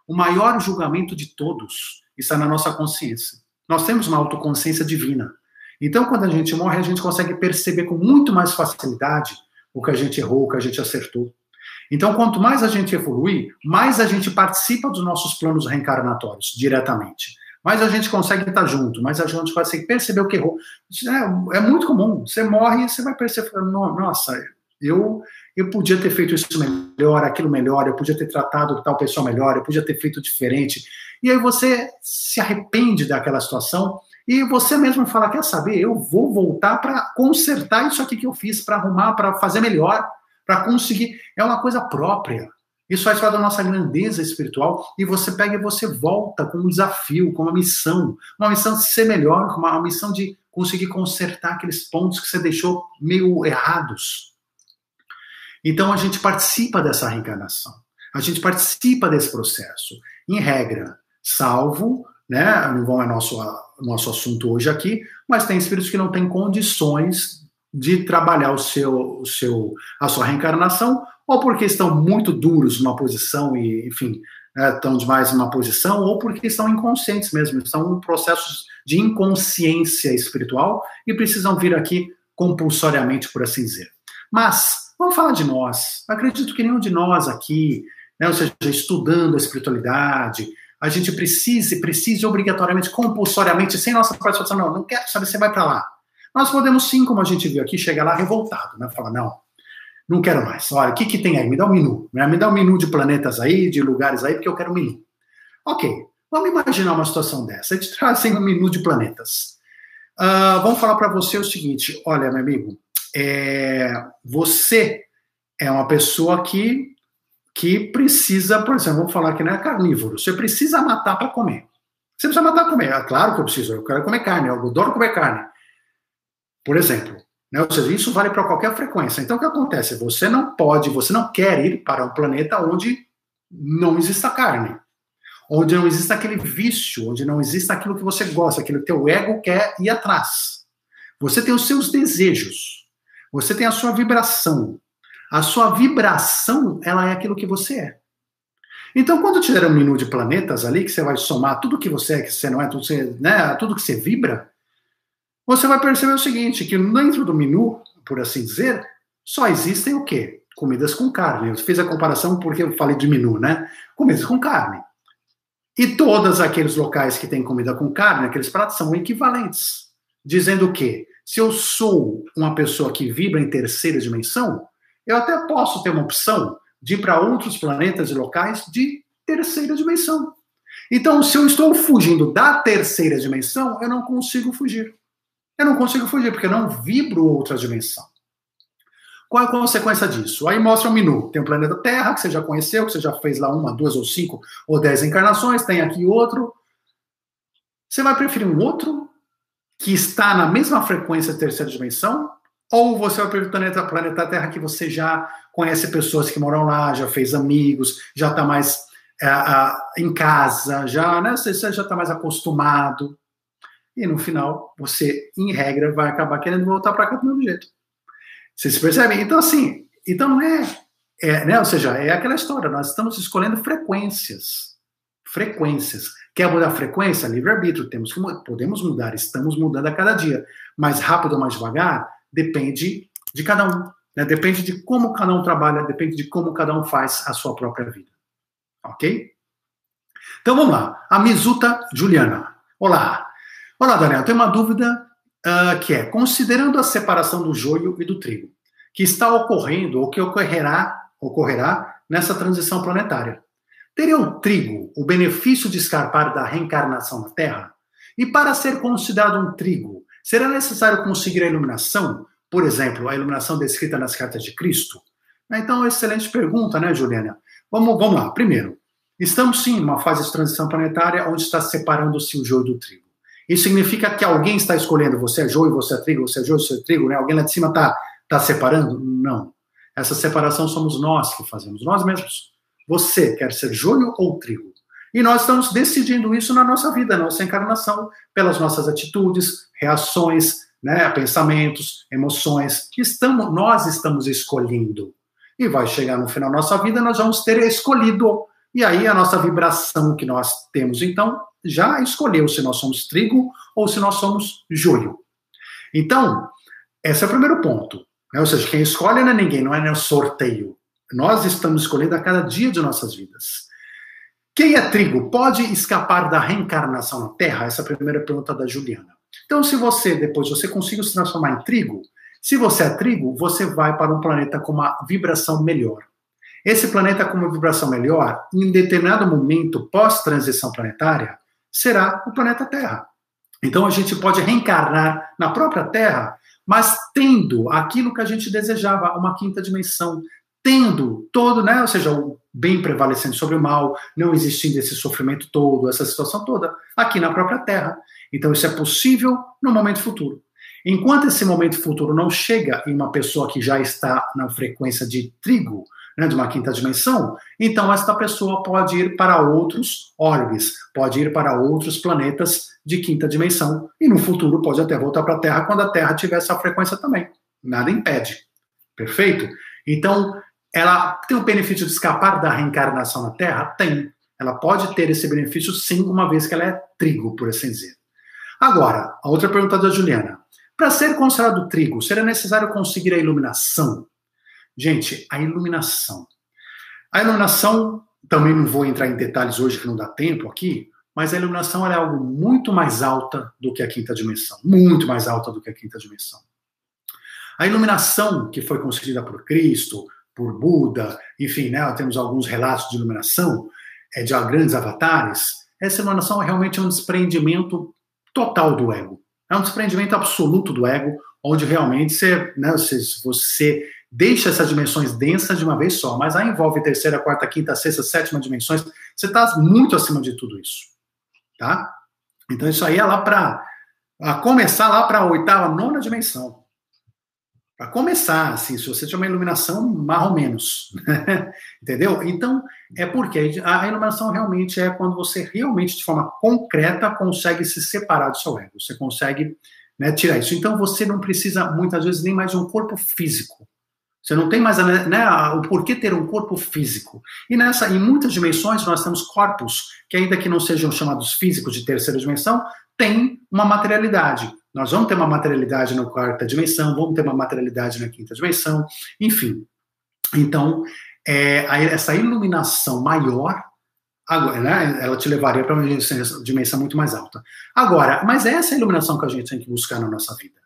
O maior julgamento de todos está na nossa consciência. Nós temos uma autoconsciência divina. Então, quando a gente morre, a gente consegue perceber com muito mais facilidade o que a gente errou, o que a gente acertou. Então, quanto mais a gente evolui, mais a gente participa dos nossos planos reencarnatórios diretamente. Mais a gente consegue estar junto, mais a gente consegue perceber o que errou. É, é muito comum. Você morre e você vai perceber, nossa, eu, eu podia ter feito isso melhor, aquilo melhor, eu podia ter tratado tal pessoa melhor, eu podia ter feito diferente. E aí você se arrepende daquela situação e você mesmo fala: quer saber, eu vou voltar para consertar isso aqui que eu fiz, para arrumar, para fazer melhor, para conseguir. É uma coisa própria. Isso faz parte da nossa grandeza espiritual e você pega e você volta com um desafio, com uma missão, uma missão de ser melhor, uma missão de conseguir consertar aqueles pontos que você deixou meio errados. Então a gente participa dessa reencarnação, a gente participa desse processo, em regra, salvo, né? Não é nosso nosso assunto hoje aqui, mas tem espíritos que não têm condições de trabalhar o seu, o seu, a sua reencarnação, ou porque estão muito duros numa posição e, enfim, é, estão demais numa posição, ou porque estão inconscientes mesmo, estão em processos de inconsciência espiritual e precisam vir aqui compulsoriamente, por assim dizer. Mas, vamos falar de nós. Acredito que nenhum de nós aqui, né, ou seja, estudando a espiritualidade, a gente precise, precise obrigatoriamente, compulsoriamente, sem nossa participação, não, não quero saber, você vai para lá. Nós podemos sim, como a gente viu aqui, chegar lá revoltado, né? Falar, não, não quero mais. Olha, o que, que tem aí? Me dá um menu. Né? Me dá um menu de planetas aí, de lugares aí, porque eu quero um menu. Ok, vamos imaginar uma situação dessa. Eles trazem um menu de planetas. Uh, vamos falar para você o seguinte: olha, meu amigo, é, você é uma pessoa que, que precisa, por exemplo, vamos falar que não é carnívoro, você precisa matar para comer. Você precisa matar para comer. É claro que eu preciso, eu quero comer carne, eu adoro comer carne. Por exemplo, né? ou seja, isso vale para qualquer frequência. Então, o que acontece? Você não pode, você não quer ir para um planeta onde não exista carne, onde não exista aquele vício, onde não exista aquilo que você gosta, aquilo que teu ego quer ir atrás. Você tem os seus desejos, você tem a sua vibração. A sua vibração, ela é aquilo que você é. Então, quando tiver um menu de planetas ali, que você vai somar tudo que você é, que você não é, tudo, você, né, tudo que você vibra, você vai perceber o seguinte, que dentro do menu, por assim dizer, só existem o quê? Comidas com carne. Eu fiz a comparação porque eu falei de menu, né? Comidas com carne. E todos aqueles locais que têm comida com carne, aqueles pratos, são equivalentes. Dizendo que, se eu sou uma pessoa que vibra em terceira dimensão, eu até posso ter uma opção de ir para outros planetas e locais de terceira dimensão. Então, se eu estou fugindo da terceira dimensão, eu não consigo fugir. Eu não consigo fugir, porque eu não vibro outra dimensão. Qual é a consequência disso? Aí mostra um menu. Tem o planeta Terra, que você já conheceu, que você já fez lá uma, duas ou cinco ou dez encarnações. Tem aqui outro. Você vai preferir um outro que está na mesma frequência de terceira dimensão? Ou você vai preferir o planeta, planeta Terra que você já conhece pessoas que moram lá, já fez amigos, já está mais é, em casa, já, né, você já está mais acostumado e no final você, em regra, vai acabar querendo voltar para cá do mesmo jeito. Vocês percebem? Então, assim, então é, é, né? Ou seja, é aquela história, nós estamos escolhendo frequências. Frequências. Quer mudar a frequência? Livre-arbítrio, temos que podemos mudar, estamos mudando a cada dia. Mais rápido ou mais devagar, depende de cada um. Né? Depende de como cada um trabalha, depende de como cada um faz a sua própria vida. Ok? Então vamos lá. A Mizuta Juliana. Olá. Olá, Daniel, tem uma dúvida uh, que é: considerando a separação do joio e do trigo, que está ocorrendo ou que ocorrerá, ocorrerá nessa transição planetária, teria o trigo o benefício de escapar da reencarnação na Terra? E para ser considerado um trigo, será necessário conseguir a iluminação? Por exemplo, a iluminação descrita nas cartas de Cristo? Então, excelente pergunta, né, Juliana? Vamos, vamos lá. Primeiro, estamos sim numa fase de transição planetária onde está separando-se o joio do trigo. Isso significa que alguém está escolhendo você é joio, você é trigo, você é joio, você é trigo, né? Alguém lá de cima está tá separando? Não. Essa separação somos nós que fazemos, nós mesmos. Você quer ser joio ou trigo? E nós estamos decidindo isso na nossa vida, na nossa encarnação, pelas nossas atitudes, reações, né, pensamentos, emoções, estamos, nós estamos escolhendo. E vai chegar no final da nossa vida, nós vamos ter escolhido. E aí a nossa vibração que nós temos, então, já escolheu se nós somos trigo ou se nós somos joio. Então, esse é o primeiro ponto. Né? Ou seja, quem escolhe não é ninguém, não é um sorteio. Nós estamos escolhendo a cada dia de nossas vidas. Quem é trigo pode escapar da reencarnação na Terra? Essa é a primeira pergunta da Juliana. Então, se você depois você conseguir se transformar em trigo, se você é trigo, você vai para um planeta com uma vibração melhor. Esse planeta com uma vibração melhor, em determinado momento pós-transição planetária, será o planeta Terra. Então a gente pode reencarnar na própria Terra, mas tendo aquilo que a gente desejava, uma quinta dimensão, tendo todo, né, ou seja, o bem prevalecendo sobre o mal, não existindo esse sofrimento todo, essa situação toda, aqui na própria Terra. Então, isso é possível no momento futuro. Enquanto esse momento futuro não chega em uma pessoa que já está na frequência de trigo, né, de uma quinta dimensão, então esta pessoa pode ir para outros orbes, pode ir para outros planetas de quinta dimensão, e no futuro pode até voltar para a Terra quando a Terra tiver essa frequência também. Nada impede. Perfeito? Então, ela tem o benefício de escapar da reencarnação na Terra? Tem. Ela pode ter esse benefício sim, uma vez que ela é trigo, por assim dizer. Agora, a outra pergunta da Juliana. Para ser considerado trigo, será necessário conseguir a iluminação? Gente, a iluminação. A iluminação, também não vou entrar em detalhes hoje que não dá tempo aqui, mas a iluminação é algo muito mais alta do que a quinta dimensão. Muito mais alta do que a quinta dimensão. A iluminação que foi concedida por Cristo, por Buda, enfim, né, temos alguns relatos de iluminação é, de grandes avatares. Essa iluminação é realmente um desprendimento total do ego. É um desprendimento absoluto do ego, onde realmente você, né, você, você deixa essas dimensões densas de uma vez só, mas aí envolve terceira, quarta, quinta, sexta, sétima dimensões. Você está muito acima de tudo isso, tá? Então isso aí é lá para começar lá para a oitava, nona dimensão. Para começar, assim, se você tiver uma iluminação, mais ou menos. Entendeu? Então, é porque a iluminação realmente é quando você realmente, de forma concreta, consegue se separar do seu ego. Você consegue né, tirar isso. Então, você não precisa, muitas vezes, nem mais de um corpo físico. Você não tem mais né, o porquê ter um corpo físico. E nessa, em muitas dimensões, nós temos corpos que, ainda que não sejam chamados físicos de terceira dimensão, têm uma materialidade. Nós vamos ter uma materialidade na quarta dimensão, vamos ter uma materialidade na quinta dimensão, enfim. Então, é, essa iluminação maior, agora, né, ela te levaria para uma dimensão muito mais alta. Agora, mas é essa iluminação que a gente tem que buscar na nossa vida.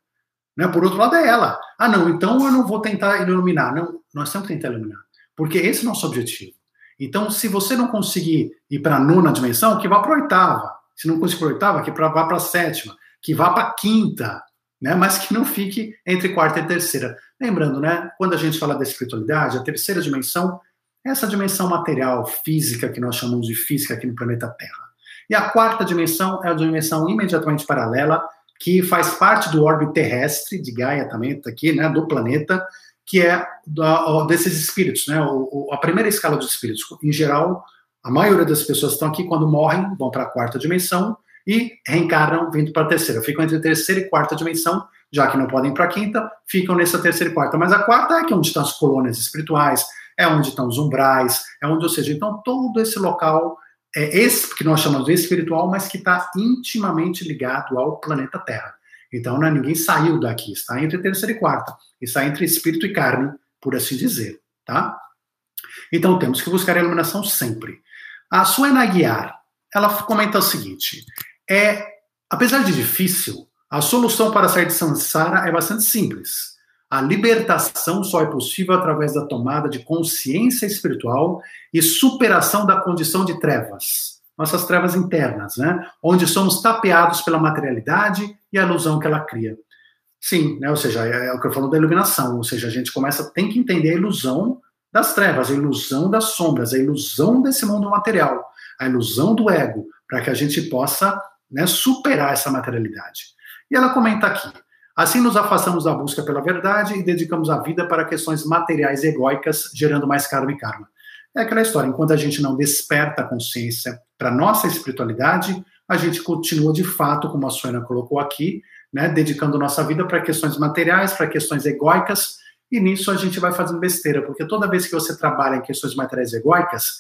Né? Por outro lado, é ela. Ah, não, então eu não vou tentar iluminar. Não, nós temos que tentar iluminar. Porque esse é o nosso objetivo. Então, se você não conseguir ir para a nona dimensão, que vá para a oitava. Se não conseguir para a oitava, que vá para a sétima que vá para quinta, né? mas que não fique entre quarta e terceira. Lembrando, né, quando a gente fala da espiritualidade, a terceira dimensão é essa dimensão material, física, que nós chamamos de física aqui no planeta Terra. E a quarta dimensão é a dimensão imediatamente paralela, que faz parte do orbe terrestre, de Gaia também, está aqui, né, do planeta, que é da, desses espíritos, né, o, a primeira escala dos espíritos. Em geral, a maioria das pessoas estão aqui, quando morrem, vão para a quarta dimensão, e reencarnam vindo para a terceira. Ficam entre terceira e quarta dimensão, já que não podem ir para a quinta, ficam nessa terceira e quarta. Mas a quarta é que é onde estão as colônias espirituais, é onde estão os umbrais, é onde, ou seja, então todo esse local é esse que nós chamamos de espiritual, mas que está intimamente ligado ao planeta Terra. Então, é ninguém saiu daqui, está entre terceira e quarta, está entre espírito e carne, por assim dizer, tá? Então, temos que buscar a iluminação sempre. A Suena Guiar, ela comenta o seguinte: é, apesar de difícil, a solução para sair de Sansara é bastante simples. A libertação só é possível através da tomada de consciência espiritual e superação da condição de trevas. nossas trevas internas, né? Onde somos tapeados pela materialidade e a ilusão que ela cria. Sim, né? Ou seja, é, é o que eu falo da iluminação, ou seja, a gente começa, tem que entender a ilusão das trevas, a ilusão das sombras, a ilusão desse mundo material, a ilusão do ego, para que a gente possa né, superar essa materialidade. E ela comenta aqui: assim nos afastamos da busca pela verdade e dedicamos a vida para questões materiais egóicas, gerando mais karma e karma. É aquela história, enquanto a gente não desperta a consciência para nossa espiritualidade, a gente continua de fato, como a Suena colocou aqui, né, dedicando nossa vida para questões materiais, para questões egóicas, e nisso a gente vai fazendo besteira, porque toda vez que você trabalha em questões materiais egóicas,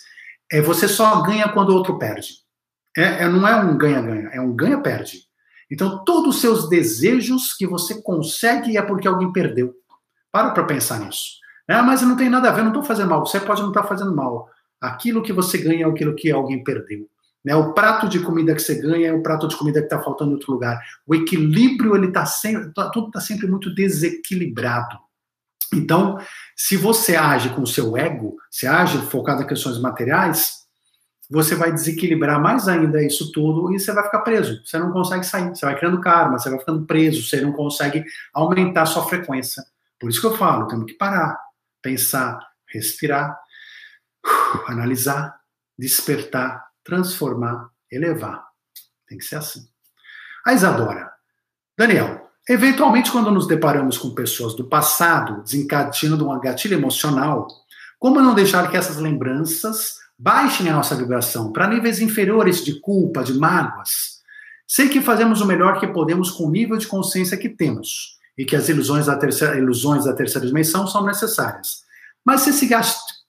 é, você só ganha quando o outro perde. É, é não é um ganha-ganha, é um ganha-perde. Então, todos os seus desejos que você consegue é porque alguém perdeu. Para para pensar nisso. É, mas não tem nada a ver, não estou fazendo mal. Você pode não estar tá fazendo mal. Aquilo que você ganha é aquilo que alguém perdeu. Né? O prato de comida que você ganha é o prato de comida que está faltando em outro lugar. O equilíbrio, ele está sempre, tá, tudo está sempre muito desequilibrado. Então, se você age com o seu ego, se age focado em questões materiais, você vai desequilibrar mais ainda isso tudo e você vai ficar preso. Você não consegue sair. Você vai criando karma, você vai ficando preso, você não consegue aumentar sua frequência. Por isso que eu falo, temos que parar pensar, respirar, analisar, despertar, transformar, elevar. Tem que ser assim. A Isadora. Daniel, eventualmente quando nos deparamos com pessoas do passado desencadeando uma gatilho emocional, como não deixar que essas lembranças baixem a nossa vibração para níveis inferiores de culpa, de mágoas? Sei que fazemos o melhor que podemos com o nível de consciência que temos e que as ilusões da terceira, ilusões da terceira dimensão são necessárias. Mas se esse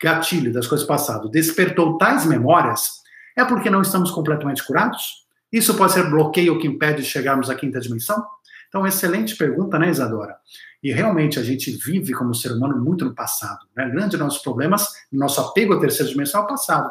gatilho das coisas passadas despertou tais memórias, é porque não estamos completamente curados? Isso pode ser bloqueio que impede de chegarmos à quinta dimensão? Então, excelente pergunta, né, Isadora? E realmente a gente vive como ser humano muito no passado. Né? Grande dos nossos problemas, nosso apego à terceira dimensão é o passado.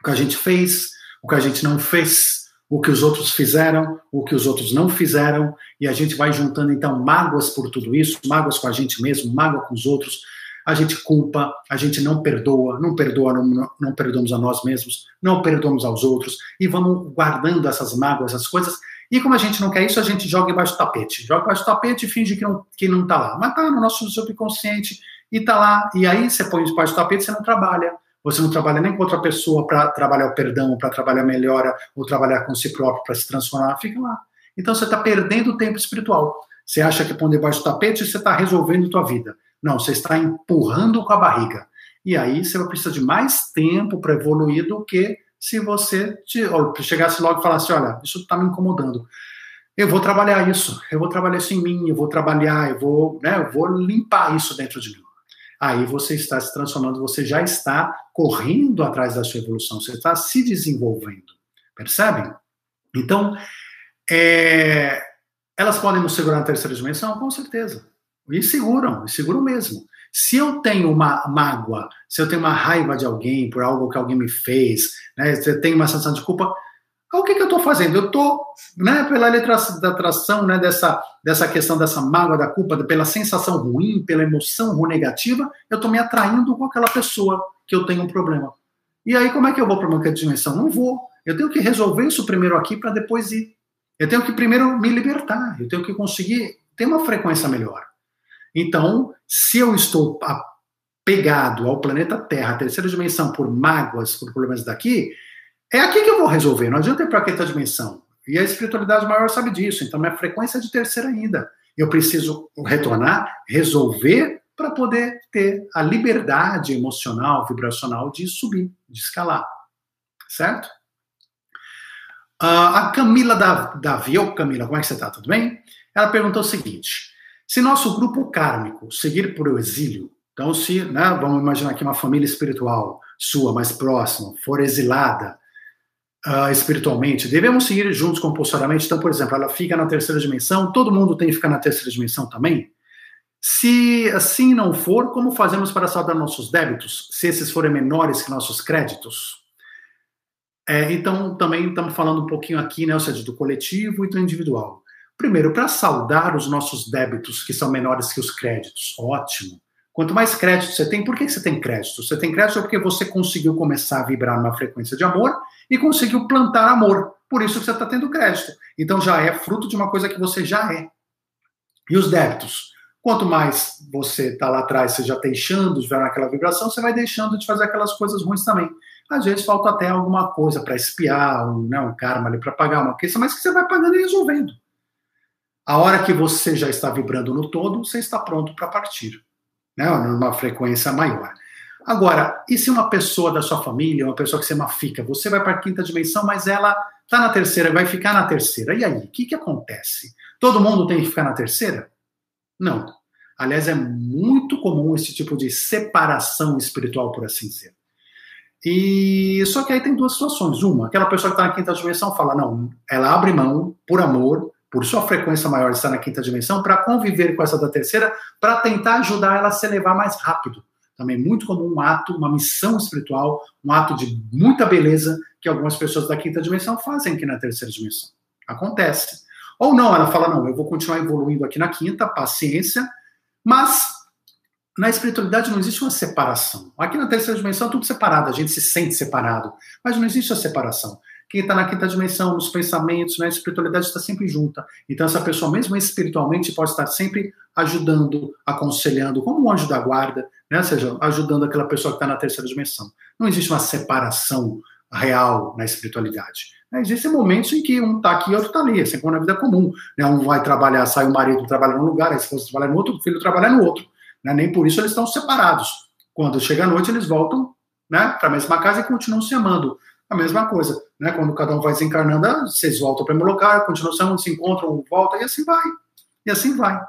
O que a gente fez, o que a gente não fez, o que os outros fizeram, o que os outros não fizeram, e a gente vai juntando então mágoas por tudo isso, mágoas com a gente mesmo, mágoa com os outros, a gente culpa, a gente não perdoa, não perdoa, não, não perdoamos a nós mesmos, não perdoamos aos outros, e vamos guardando essas mágoas, essas coisas, e como a gente não quer isso, a gente joga embaixo do tapete, joga embaixo do tapete e finge que não, que não tá lá, mas tá no nosso subconsciente, e tá lá, e aí você põe embaixo do tapete, você não trabalha, você não trabalha nem com outra pessoa para trabalhar o perdão, para trabalhar a melhora, ou trabalhar com si próprio para se transformar, fica lá. Então você está perdendo o tempo espiritual. Você acha que põe debaixo do tapete você está resolvendo a tua vida. Não, você está empurrando com a barriga. E aí você vai precisar de mais tempo para evoluir do que se você te, chegasse logo e falasse, olha, isso está me incomodando. Eu vou trabalhar isso, eu vou trabalhar isso em mim, eu vou trabalhar, eu vou, né, eu vou limpar isso dentro de mim aí você está se transformando, você já está correndo atrás da sua evolução, você está se desenvolvendo. Percebem? Então, é, elas podem nos segurar na terceira dimensão? Com certeza. E seguram, e seguram mesmo. Se eu tenho uma mágoa, se eu tenho uma raiva de alguém por algo que alguém me fez, né, se eu tenho uma sensação de culpa, o que, que eu estou fazendo? Eu estou, né, pela letra da atração, né, dessa, dessa questão dessa mágoa, da culpa, pela sensação ruim, pela emoção ruim negativa, eu estou me atraindo com aquela pessoa que eu tenho um problema. E aí, como é que eu vou para uma dimensão? Não vou. Eu tenho que resolver isso primeiro aqui para depois ir. Eu tenho que primeiro me libertar. Eu tenho que conseguir ter uma frequência melhor. Então, se eu estou apegado ao planeta Terra, terceira dimensão, por mágoas, por problemas daqui, é aqui que eu vou resolver, não adianta ir para a quinta dimensão. E a espiritualidade maior sabe disso, então minha frequência é de terceira ainda. Eu preciso retornar, resolver, para poder ter a liberdade emocional, vibracional de subir, de escalar. Certo? Uh, a Camila Davi, ou Camila, como é que você está? Tudo bem? Ela perguntou o seguinte: se nosso grupo kármico seguir por o exílio, então se, né, vamos imaginar aqui uma família espiritual sua mais próxima, for exilada, uh, espiritualmente, devemos seguir juntos compulsoriamente. Então, por exemplo, ela fica na terceira dimensão, todo mundo tem que ficar na terceira dimensão também? Se assim não for, como fazemos para saldar nossos débitos, se esses forem menores que nossos créditos? É, então, também estamos falando um pouquinho aqui, né, ou seja, do coletivo e do individual. Primeiro, para saldar os nossos débitos, que são menores que os créditos, ótimo. Quanto mais crédito você tem, por que você tem crédito? Você tem crédito porque você conseguiu começar a vibrar numa frequência de amor e conseguiu plantar amor. Por isso que você está tendo crédito. Então já é fruto de uma coisa que você já é. E os débitos? Quanto mais você está lá atrás, você já está deixando de ver naquela vibração, você vai deixando de fazer aquelas coisas ruins também. Às vezes falta até alguma coisa para espiar, um, né, um karma ali para pagar uma questão, mas que você vai pagando e resolvendo. A hora que você já está vibrando no todo, você está pronto para partir né, numa frequência maior. Agora, e se uma pessoa da sua família, uma pessoa que você mafica, você vai para a quinta dimensão, mas ela está na terceira, vai ficar na terceira. E aí, o que, que acontece? Todo mundo tem que ficar na terceira? Não. Aliás, é muito comum esse tipo de separação espiritual, por assim dizer. E só que aí tem duas situações. Uma, aquela pessoa que está na quinta dimensão fala, não, ela abre mão por amor, por sua frequência maior estar na quinta dimensão, para conviver com essa da terceira, para tentar ajudar ela a se elevar mais rápido. Também muito comum um ato, uma missão espiritual, um ato de muita beleza que algumas pessoas da quinta dimensão fazem aqui na terceira dimensão. Acontece. Ou não, ela fala, não, eu vou continuar evoluindo aqui na quinta, paciência, mas na espiritualidade não existe uma separação. Aqui na terceira dimensão é tudo separado, a gente se sente separado, mas não existe a separação. Quem está na quinta dimensão, nos pensamentos, né, espiritualidade está sempre junta. Então, essa pessoa, mesmo espiritualmente, pode estar sempre ajudando, aconselhando, como um anjo da guarda, né? ou seja, ajudando aquela pessoa que está na terceira dimensão. Não existe uma separação real na espiritualidade. Né? Existem momentos em que um está aqui e outro está ali, assim como na vida comum. Né? Um vai trabalhar, sai o marido trabalha num lugar, a esposa trabalha no outro, o filho trabalha no outro. Né? Nem por isso eles estão separados. Quando chega a noite, eles voltam né, para a mesma casa e continuam se amando a mesma coisa. Né? Quando cada um vai desencarnando, ah, vocês voltam para o mesmo lugar, continuam, se encontram, voltam, e assim vai. E assim vai.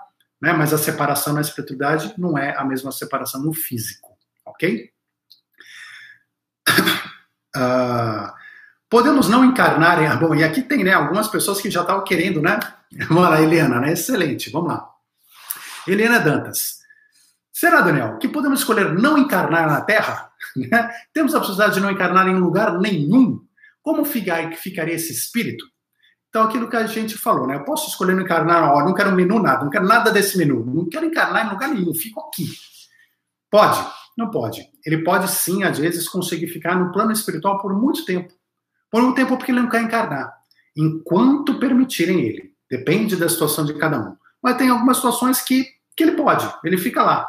Né? Mas a separação na espiritualidade não é a mesma separação no físico. Ok? Uh, podemos não encarnar em. Bom, e aqui tem né, algumas pessoas que já estavam querendo, né? Lá, Eliana, né? Excelente, vamos lá. Eliana Dantas. Será, Daniel, que podemos escolher não encarnar na Terra? Né? Temos a possibilidade de não encarnar em lugar nenhum. Como ficaria esse espírito? Então, aquilo que a gente falou, né? Eu posso escolher não encarnar, ó, não quero menu nada, não quero nada desse menu, não quero encarnar em lugar nenhum, fico aqui. Pode? Não pode. Ele pode sim, às vezes, conseguir ficar no plano espiritual por muito tempo. Por um tempo porque ele não quer encarnar. Enquanto permitirem ele. Depende da situação de cada um. Mas tem algumas situações que, que ele pode, ele fica lá.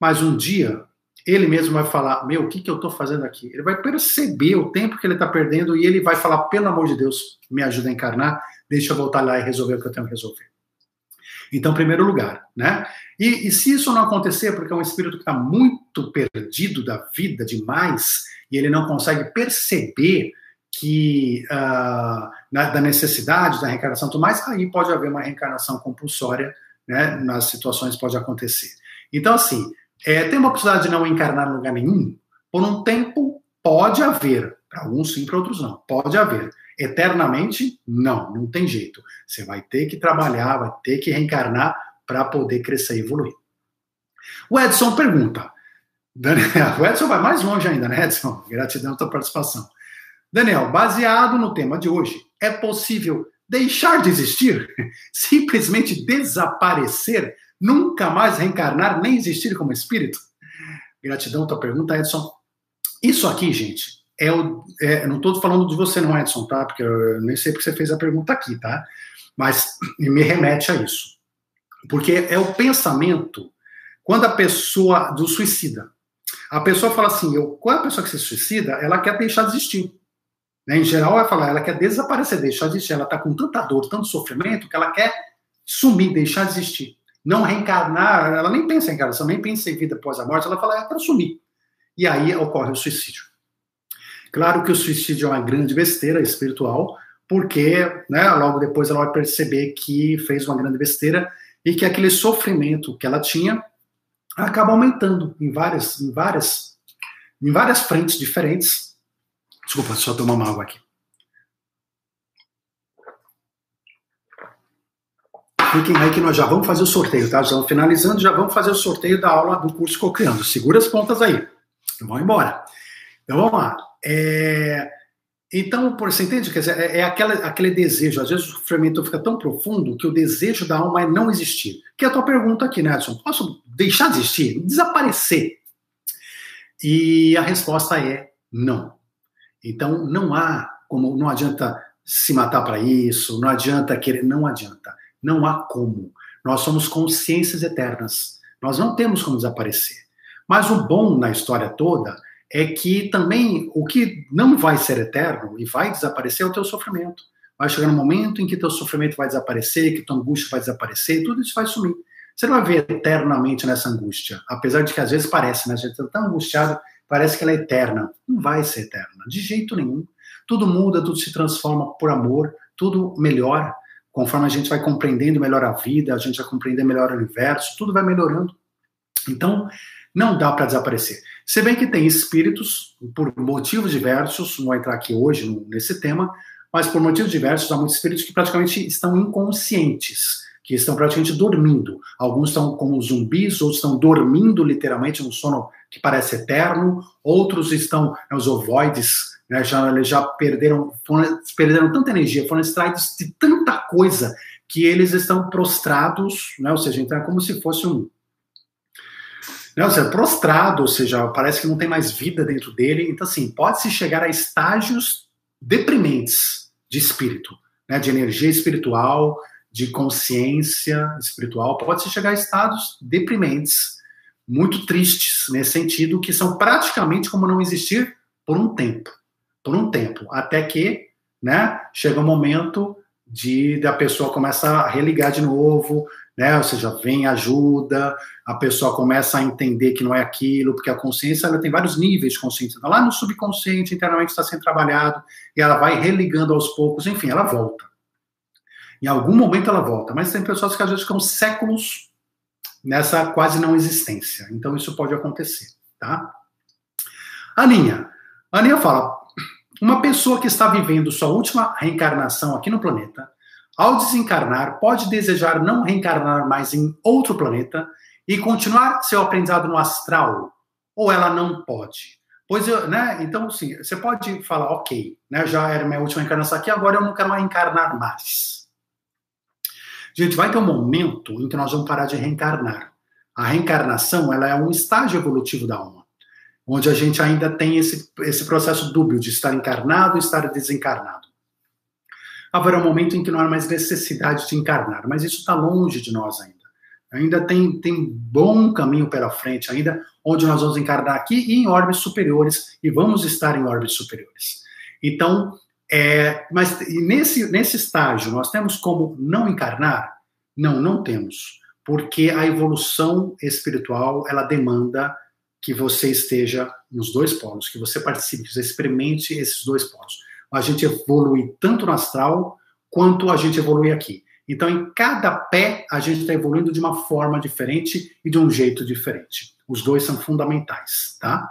Mas um dia ele mesmo vai falar: Meu, o que, que eu estou fazendo aqui? Ele vai perceber o tempo que ele está perdendo e ele vai falar: Pelo amor de Deus, me ajuda a encarnar, deixa eu voltar lá e resolver o que eu tenho que resolver. Então, primeiro lugar, né? E, e se isso não acontecer, porque é um espírito que está muito perdido da vida demais e ele não consegue perceber que uh, na, da necessidade da reencarnação, tudo mais, aí pode haver uma reencarnação compulsória, né? Nas situações pode acontecer. Então, assim, é, tem uma possibilidade de não encarnar em lugar nenhum? Por um tempo, pode haver. Para alguns sim, para outros não. Pode haver. Eternamente, não, não tem jeito. Você vai ter que trabalhar, vai ter que reencarnar para poder crescer e evoluir. O Edson pergunta. Daniel, o Edson vai mais longe ainda, né, Edson? Gratidão pela participação. Daniel, baseado no tema de hoje, é possível deixar de existir? Simplesmente desaparecer Nunca mais reencarnar, nem existir como espírito? Gratidão, tua pergunta, Edson. Isso aqui, gente, é o. É, não estou falando de você, não, Edson, tá? Porque eu nem sei porque você fez a pergunta aqui, tá? Mas me remete a isso. Porque é o pensamento quando a pessoa do suicida. A pessoa fala assim: eu, quando a pessoa que se suicida, ela quer deixar de existir. Né? Em geral, vai falar, ela quer desaparecer, deixar de existir. Ela está com tanta dor, tanto sofrimento, que ela quer sumir, deixar de existir não reencarnar, ela nem pensa em encarnação, nem pensa em vida após a morte, ela fala, é para sumir. E aí ocorre o suicídio. Claro que o suicídio é uma grande besteira espiritual, porque né, logo depois ela vai perceber que fez uma grande besteira e que aquele sofrimento que ela tinha acaba aumentando em várias, em várias, em várias frentes diferentes. Desculpa, só tomar uma água aqui. Fiquem aí que nós já vamos fazer o sorteio, tá? Já vamos finalizando, já vamos fazer o sorteio da aula do curso Cocriando. Segura as pontas aí. Vamos embora. Então vamos lá. É... Então, por, você entende? Quer dizer, é, é aquela, aquele desejo. Às vezes o sofrimento fica tão profundo que o desejo da alma é não existir. Que é a tua pergunta aqui, né? Posso deixar de existir? Desaparecer? E a resposta é não. Então, não há como, não adianta se matar para isso, não adianta querer, não adianta. Não há como. Nós somos consciências eternas. Nós não temos como desaparecer. Mas o bom na história toda é que também o que não vai ser eterno e vai desaparecer é o teu sofrimento. Vai chegar um momento em que teu sofrimento vai desaparecer, que tua angústia vai desaparecer, tudo isso vai sumir. Você não vai ver eternamente nessa angústia, apesar de que às vezes parece, né? A gente está tão angustiado, parece que ela é eterna. Não vai ser eterna, de jeito nenhum. Tudo muda, tudo se transforma por amor, tudo melhora. Conforme a gente vai compreendendo melhor a vida, a gente vai compreender melhor o universo, tudo vai melhorando. Então, não dá para desaparecer. Se bem que tem espíritos, por motivos diversos, não vou entrar aqui hoje nesse tema, mas por motivos diversos, há muitos espíritos que praticamente estão inconscientes, que estão praticamente dormindo. Alguns estão como zumbis, outros estão dormindo literalmente num sono que parece eterno, outros estão, né, os ovoides, né, já, eles já perderam, foram, perderam tanta energia, foram extraídos de tanta coisa que eles estão prostrados, né, ou seja, então é como se fosse um, não, seja, prostrado, ou seja, parece que não tem mais vida dentro dele. Então, assim, pode-se chegar a estágios deprimentes de espírito, né, de energia espiritual, de consciência espiritual. Pode-se chegar a estados deprimentes, muito tristes nesse sentido, que são praticamente como não existir por um tempo. Por um tempo. Até que né, chega um momento de da pessoa começa a religar de novo, né? Ou seja, vem ajuda, a pessoa começa a entender que não é aquilo, porque a consciência ela tem vários níveis de consciência. Então, lá no subconsciente, internamente está sendo trabalhado, e ela vai religando aos poucos, enfim, ela volta. Em algum momento ela volta, mas tem pessoas que às vezes ficam séculos nessa quase não existência. Então isso pode acontecer, tá? Aninha. Aninha fala: uma pessoa que está vivendo sua última reencarnação aqui no planeta ao desencarnar, pode desejar não reencarnar mais em outro planeta e continuar seu aprendizado no astral, ou ela não pode. Pois eu, né? Então, sim, você pode falar, ok, né? Já era minha última encarnação aqui, agora eu não quero reencarnar mais. Gente, vai ter um momento em que nós vamos parar de reencarnar. A reencarnação, ela é um estágio evolutivo da alma, onde a gente ainda tem esse, esse processo dúbio de estar encarnado e estar desencarnado haverá um momento em que não há mais necessidade de encarnar, mas isso está longe de nós ainda. Ainda tem, tem bom caminho pela frente, ainda onde nós vamos encarnar aqui e em órbitas superiores, e vamos estar em órbitas superiores. Então, é, mas nesse, nesse estágio, nós temos como não encarnar? Não, não temos. Porque a evolução espiritual, ela demanda que você esteja nos dois polos, que você participe, que você experimente esses dois polos a gente evolui tanto no astral quanto a gente evolui aqui. Então, em cada pé, a gente está evoluindo de uma forma diferente e de um jeito diferente. Os dois são fundamentais, tá?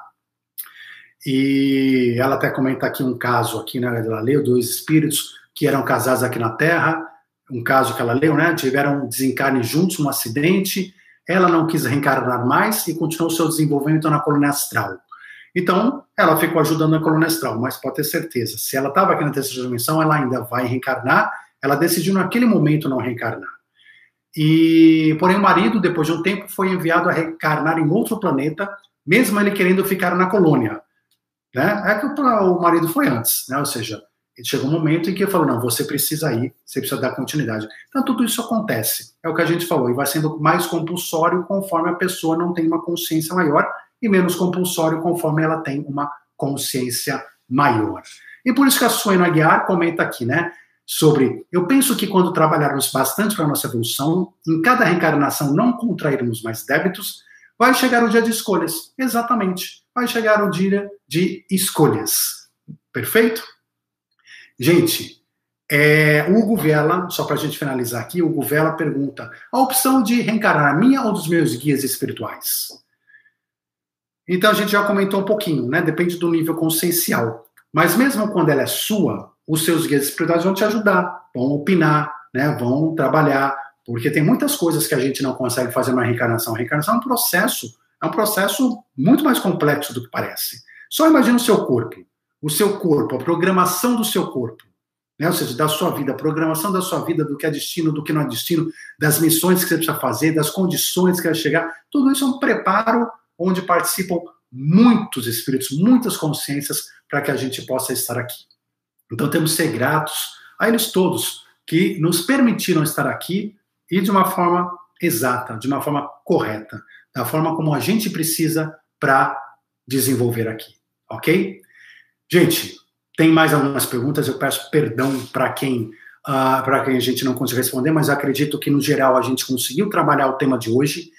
E ela até comenta aqui um caso aqui, né? Ela leu dois espíritos que eram casados aqui na Terra, um caso que ela leu, né? Tiveram desencarne juntos, um acidente. Ela não quis reencarnar mais e continuou seu desenvolvimento na colônia astral. Então, ela ficou ajudando a coluna astral, mas pode ter certeza, se ela estava aqui na terceira dimensão, ela ainda vai reencarnar. Ela decidiu naquele momento não reencarnar. E, porém, o marido, depois de um tempo, foi enviado a reencarnar em outro planeta, mesmo ele querendo ficar na colônia. Né? É que o, marido foi antes, né? Ou seja, chegou um momento em que ele falou: não, você precisa ir, você precisa dar continuidade. Então, tudo isso acontece. É o que a gente falou, e vai sendo mais compulsório conforme a pessoa não tem uma consciência maior e menos compulsório conforme ela tem uma consciência maior. E por isso que a Suena Aguiar comenta aqui, né? Sobre, eu penso que quando trabalharmos bastante para a nossa evolução, em cada reencarnação não contrairmos mais débitos, vai chegar o dia de escolhas. Exatamente. Vai chegar o dia de escolhas. Perfeito? Gente, é, o Hugo Vela, só para a gente finalizar aqui, o Hugo Vela pergunta: a opção de reencarnar a minha ou dos meus guias espirituais? Então a gente já comentou um pouquinho, né? Depende do nível consciencial. Mas mesmo quando ela é sua, os seus guias espirituais vão te ajudar, vão opinar, né? Vão trabalhar, porque tem muitas coisas que a gente não consegue fazer na reencarnação. A reencarnação é um processo, é um processo muito mais complexo do que parece. Só imagina o seu corpo. O seu corpo, a programação do seu corpo, né? ou seja, da sua vida, a programação da sua vida, do que é destino, do que não é destino, das missões que você precisa fazer, das condições que vai chegar, tudo isso é um preparo onde participam muitos espíritos, muitas consciências para que a gente possa estar aqui. Então temos que ser gratos a eles todos que nos permitiram estar aqui e de uma forma exata, de uma forma correta, da forma como a gente precisa para desenvolver aqui, ok? Gente, tem mais algumas perguntas, eu peço perdão para quem uh, ah, para quem a gente não conseguiu responder, mas acredito que no geral a gente conseguiu trabalhar o tema de hoje.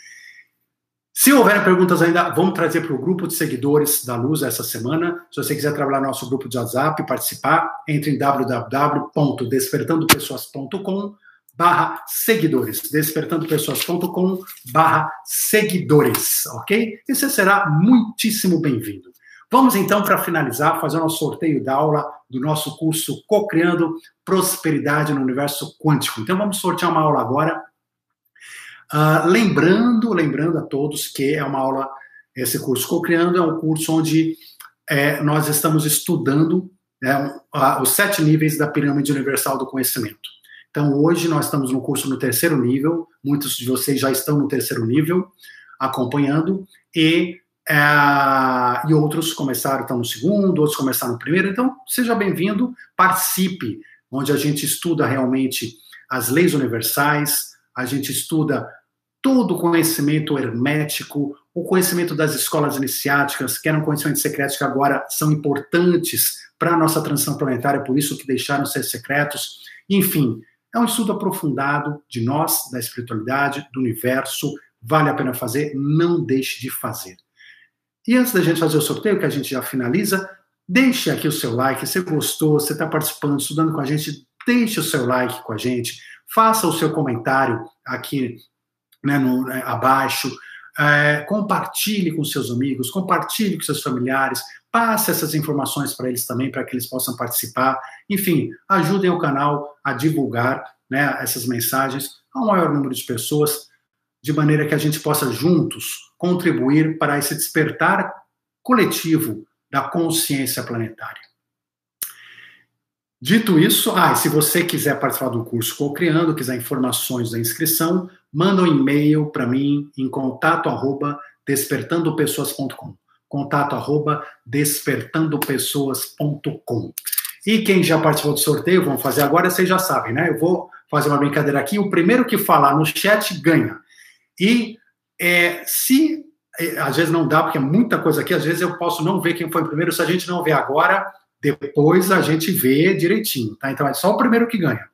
Se houver perguntas ainda, vamos trazer para o grupo de seguidores da Luz essa semana. Se você quiser trabalhar no nosso grupo de WhatsApp, participar, entre em www.despertandopessoas.com barra seguidores, despertandopessoas.com barra seguidores, ok? E você será muitíssimo bem-vindo. Vamos então, para finalizar, fazer o nosso sorteio da aula do nosso curso Co-Criando Prosperidade no Universo Quântico. Então vamos sortear uma aula agora Uh, lembrando, lembrando a todos que é uma aula, esse curso Cocriando é um curso onde é, nós estamos estudando né, os sete níveis da pirâmide universal do conhecimento. Então, hoje nós estamos no curso no terceiro nível, muitos de vocês já estão no terceiro nível, acompanhando, e, é, e outros começaram, estão no segundo, outros começaram no primeiro. Então, seja bem-vindo, participe, onde a gente estuda realmente as leis universais, a gente estuda todo o conhecimento hermético, o conhecimento das escolas iniciáticas, que eram conhecimentos secretos que agora são importantes para a nossa transição planetária, por isso que deixaram de ser secretos. Enfim, é um estudo aprofundado de nós, da espiritualidade, do universo. Vale a pena fazer, não deixe de fazer. E antes da gente fazer o sorteio, que a gente já finaliza, deixe aqui o seu like. Se gostou, você está participando, estudando com a gente, deixe o seu like com a gente. Faça o seu comentário aqui né, no, né, abaixo. É, compartilhe com seus amigos, compartilhe com seus familiares, passe essas informações para eles também, para que eles possam participar. Enfim, ajudem o canal a divulgar né, essas mensagens ao maior número de pessoas, de maneira que a gente possa juntos contribuir para esse despertar coletivo da consciência planetária. Dito isso, ah, se você quiser participar do curso Co-Criando, quiser informações da inscrição, manda um e-mail para mim em contato arroba despertandopessoas.com contato arroba despertandopessoas.com e quem já participou do sorteio, vamos fazer agora, vocês já sabem, né? Eu vou fazer uma brincadeira aqui, o primeiro que falar no chat ganha. E é, se é, às vezes não dá, porque é muita coisa aqui, às vezes eu posso não ver quem foi primeiro, se a gente não ver agora, depois a gente vê direitinho, tá? Então é só o primeiro que ganha.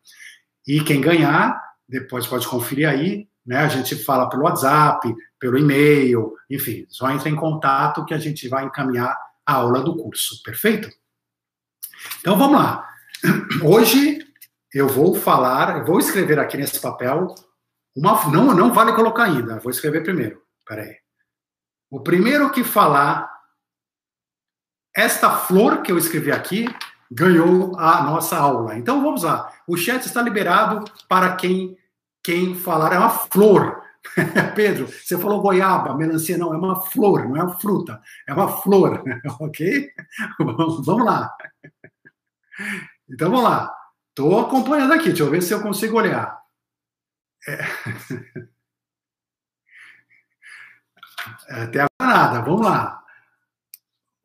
E quem ganhar, depois pode conferir aí, né? A gente fala pelo WhatsApp, pelo e-mail, enfim, só entra em contato que a gente vai encaminhar a aula do curso, perfeito? Então vamos lá. Hoje eu vou falar, eu vou escrever aqui nesse papel uma não não vale colocar ainda, vou escrever primeiro. Peraí. O primeiro que falar esta flor que eu escrevi aqui ganhou a nossa aula. Então vamos lá. O chat está liberado para quem quem falar é uma flor. Pedro, você falou goiaba, melancia, não, é uma flor, não é uma fruta, é uma flor, ok? vamos lá. Então vamos lá. Estou acompanhando aqui, deixa eu ver se eu consigo olhar. É... Até agora nada, vamos lá.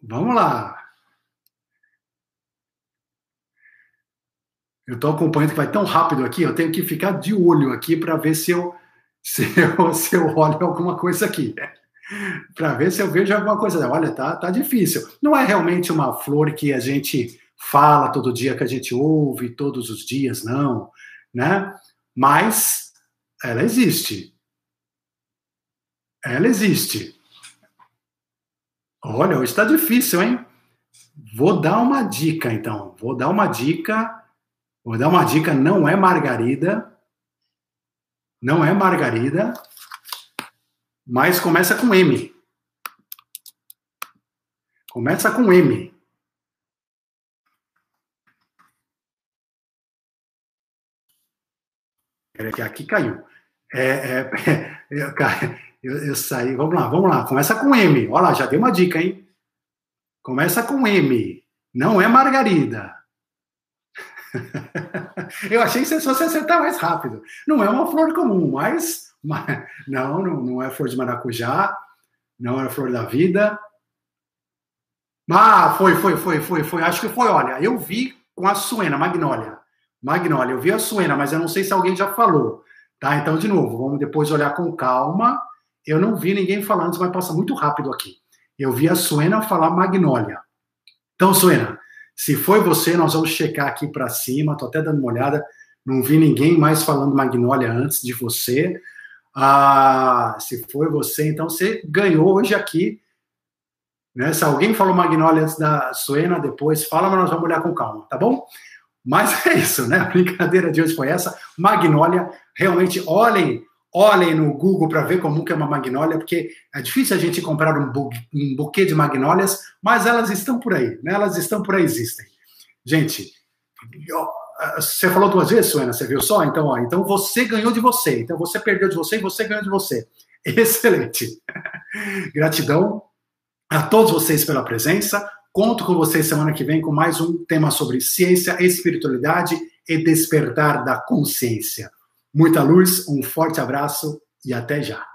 Vamos lá. Eu estou acompanhando que vai tão rápido aqui, eu tenho que ficar de olho aqui para ver se eu, se eu, se eu olho alguma coisa aqui. para ver se eu vejo alguma coisa. Olha, tá, tá difícil. Não é realmente uma flor que a gente fala todo dia, que a gente ouve todos os dias, não, né? Mas ela existe. Ela existe. Olha, hoje está difícil, hein? Vou dar uma dica, então. Vou dar uma dica. Vou dar uma dica. Não é margarida. Não é margarida. Mas começa com M. Começa com M. que aqui caiu. É, é, eu, eu, eu, saí. Vamos lá, vamos lá. Começa com M. Olha lá, já dei uma dica, hein? Começa com M. Não é margarida. Eu achei que você fosse acertar mais rápido. Não é uma flor comum, mas, mas não, não, não é flor de maracujá, não é flor da vida. Ah, foi, foi, foi, foi, foi. Acho que foi. Olha, eu vi com a suena, magnólia. Magnólia, eu vi a suena, mas eu não sei se alguém já falou. Tá? Então, de novo, vamos depois olhar com calma. Eu não vi ninguém falando, isso vai passar muito rápido aqui. Eu vi a Suena falar magnólia. Então, Suena, se foi você, nós vamos checar aqui para cima. Estou até dando uma olhada. Não vi ninguém mais falando magnólia antes de você. Ah, se foi você, então você ganhou hoje aqui. Né? Se alguém falou magnólia antes da Suena, depois fala, mas nós vamos olhar com calma, tá bom? Mas é isso, né? A brincadeira de hoje foi essa. Magnólia, realmente olhem, olhem no Google para ver como que é uma magnólia, porque é difícil a gente comprar um, bu um buquê de magnólias, mas elas estão por aí, né? Elas estão por aí, existem. Gente, você falou duas vezes, Suena, você viu só? Então, ó, então você ganhou de você. Então você perdeu de você e você ganhou de você. Excelente. Gratidão a todos vocês pela presença. Conto com vocês semana que vem com mais um tema sobre ciência, espiritualidade e despertar da consciência. Muita luz, um forte abraço e até já.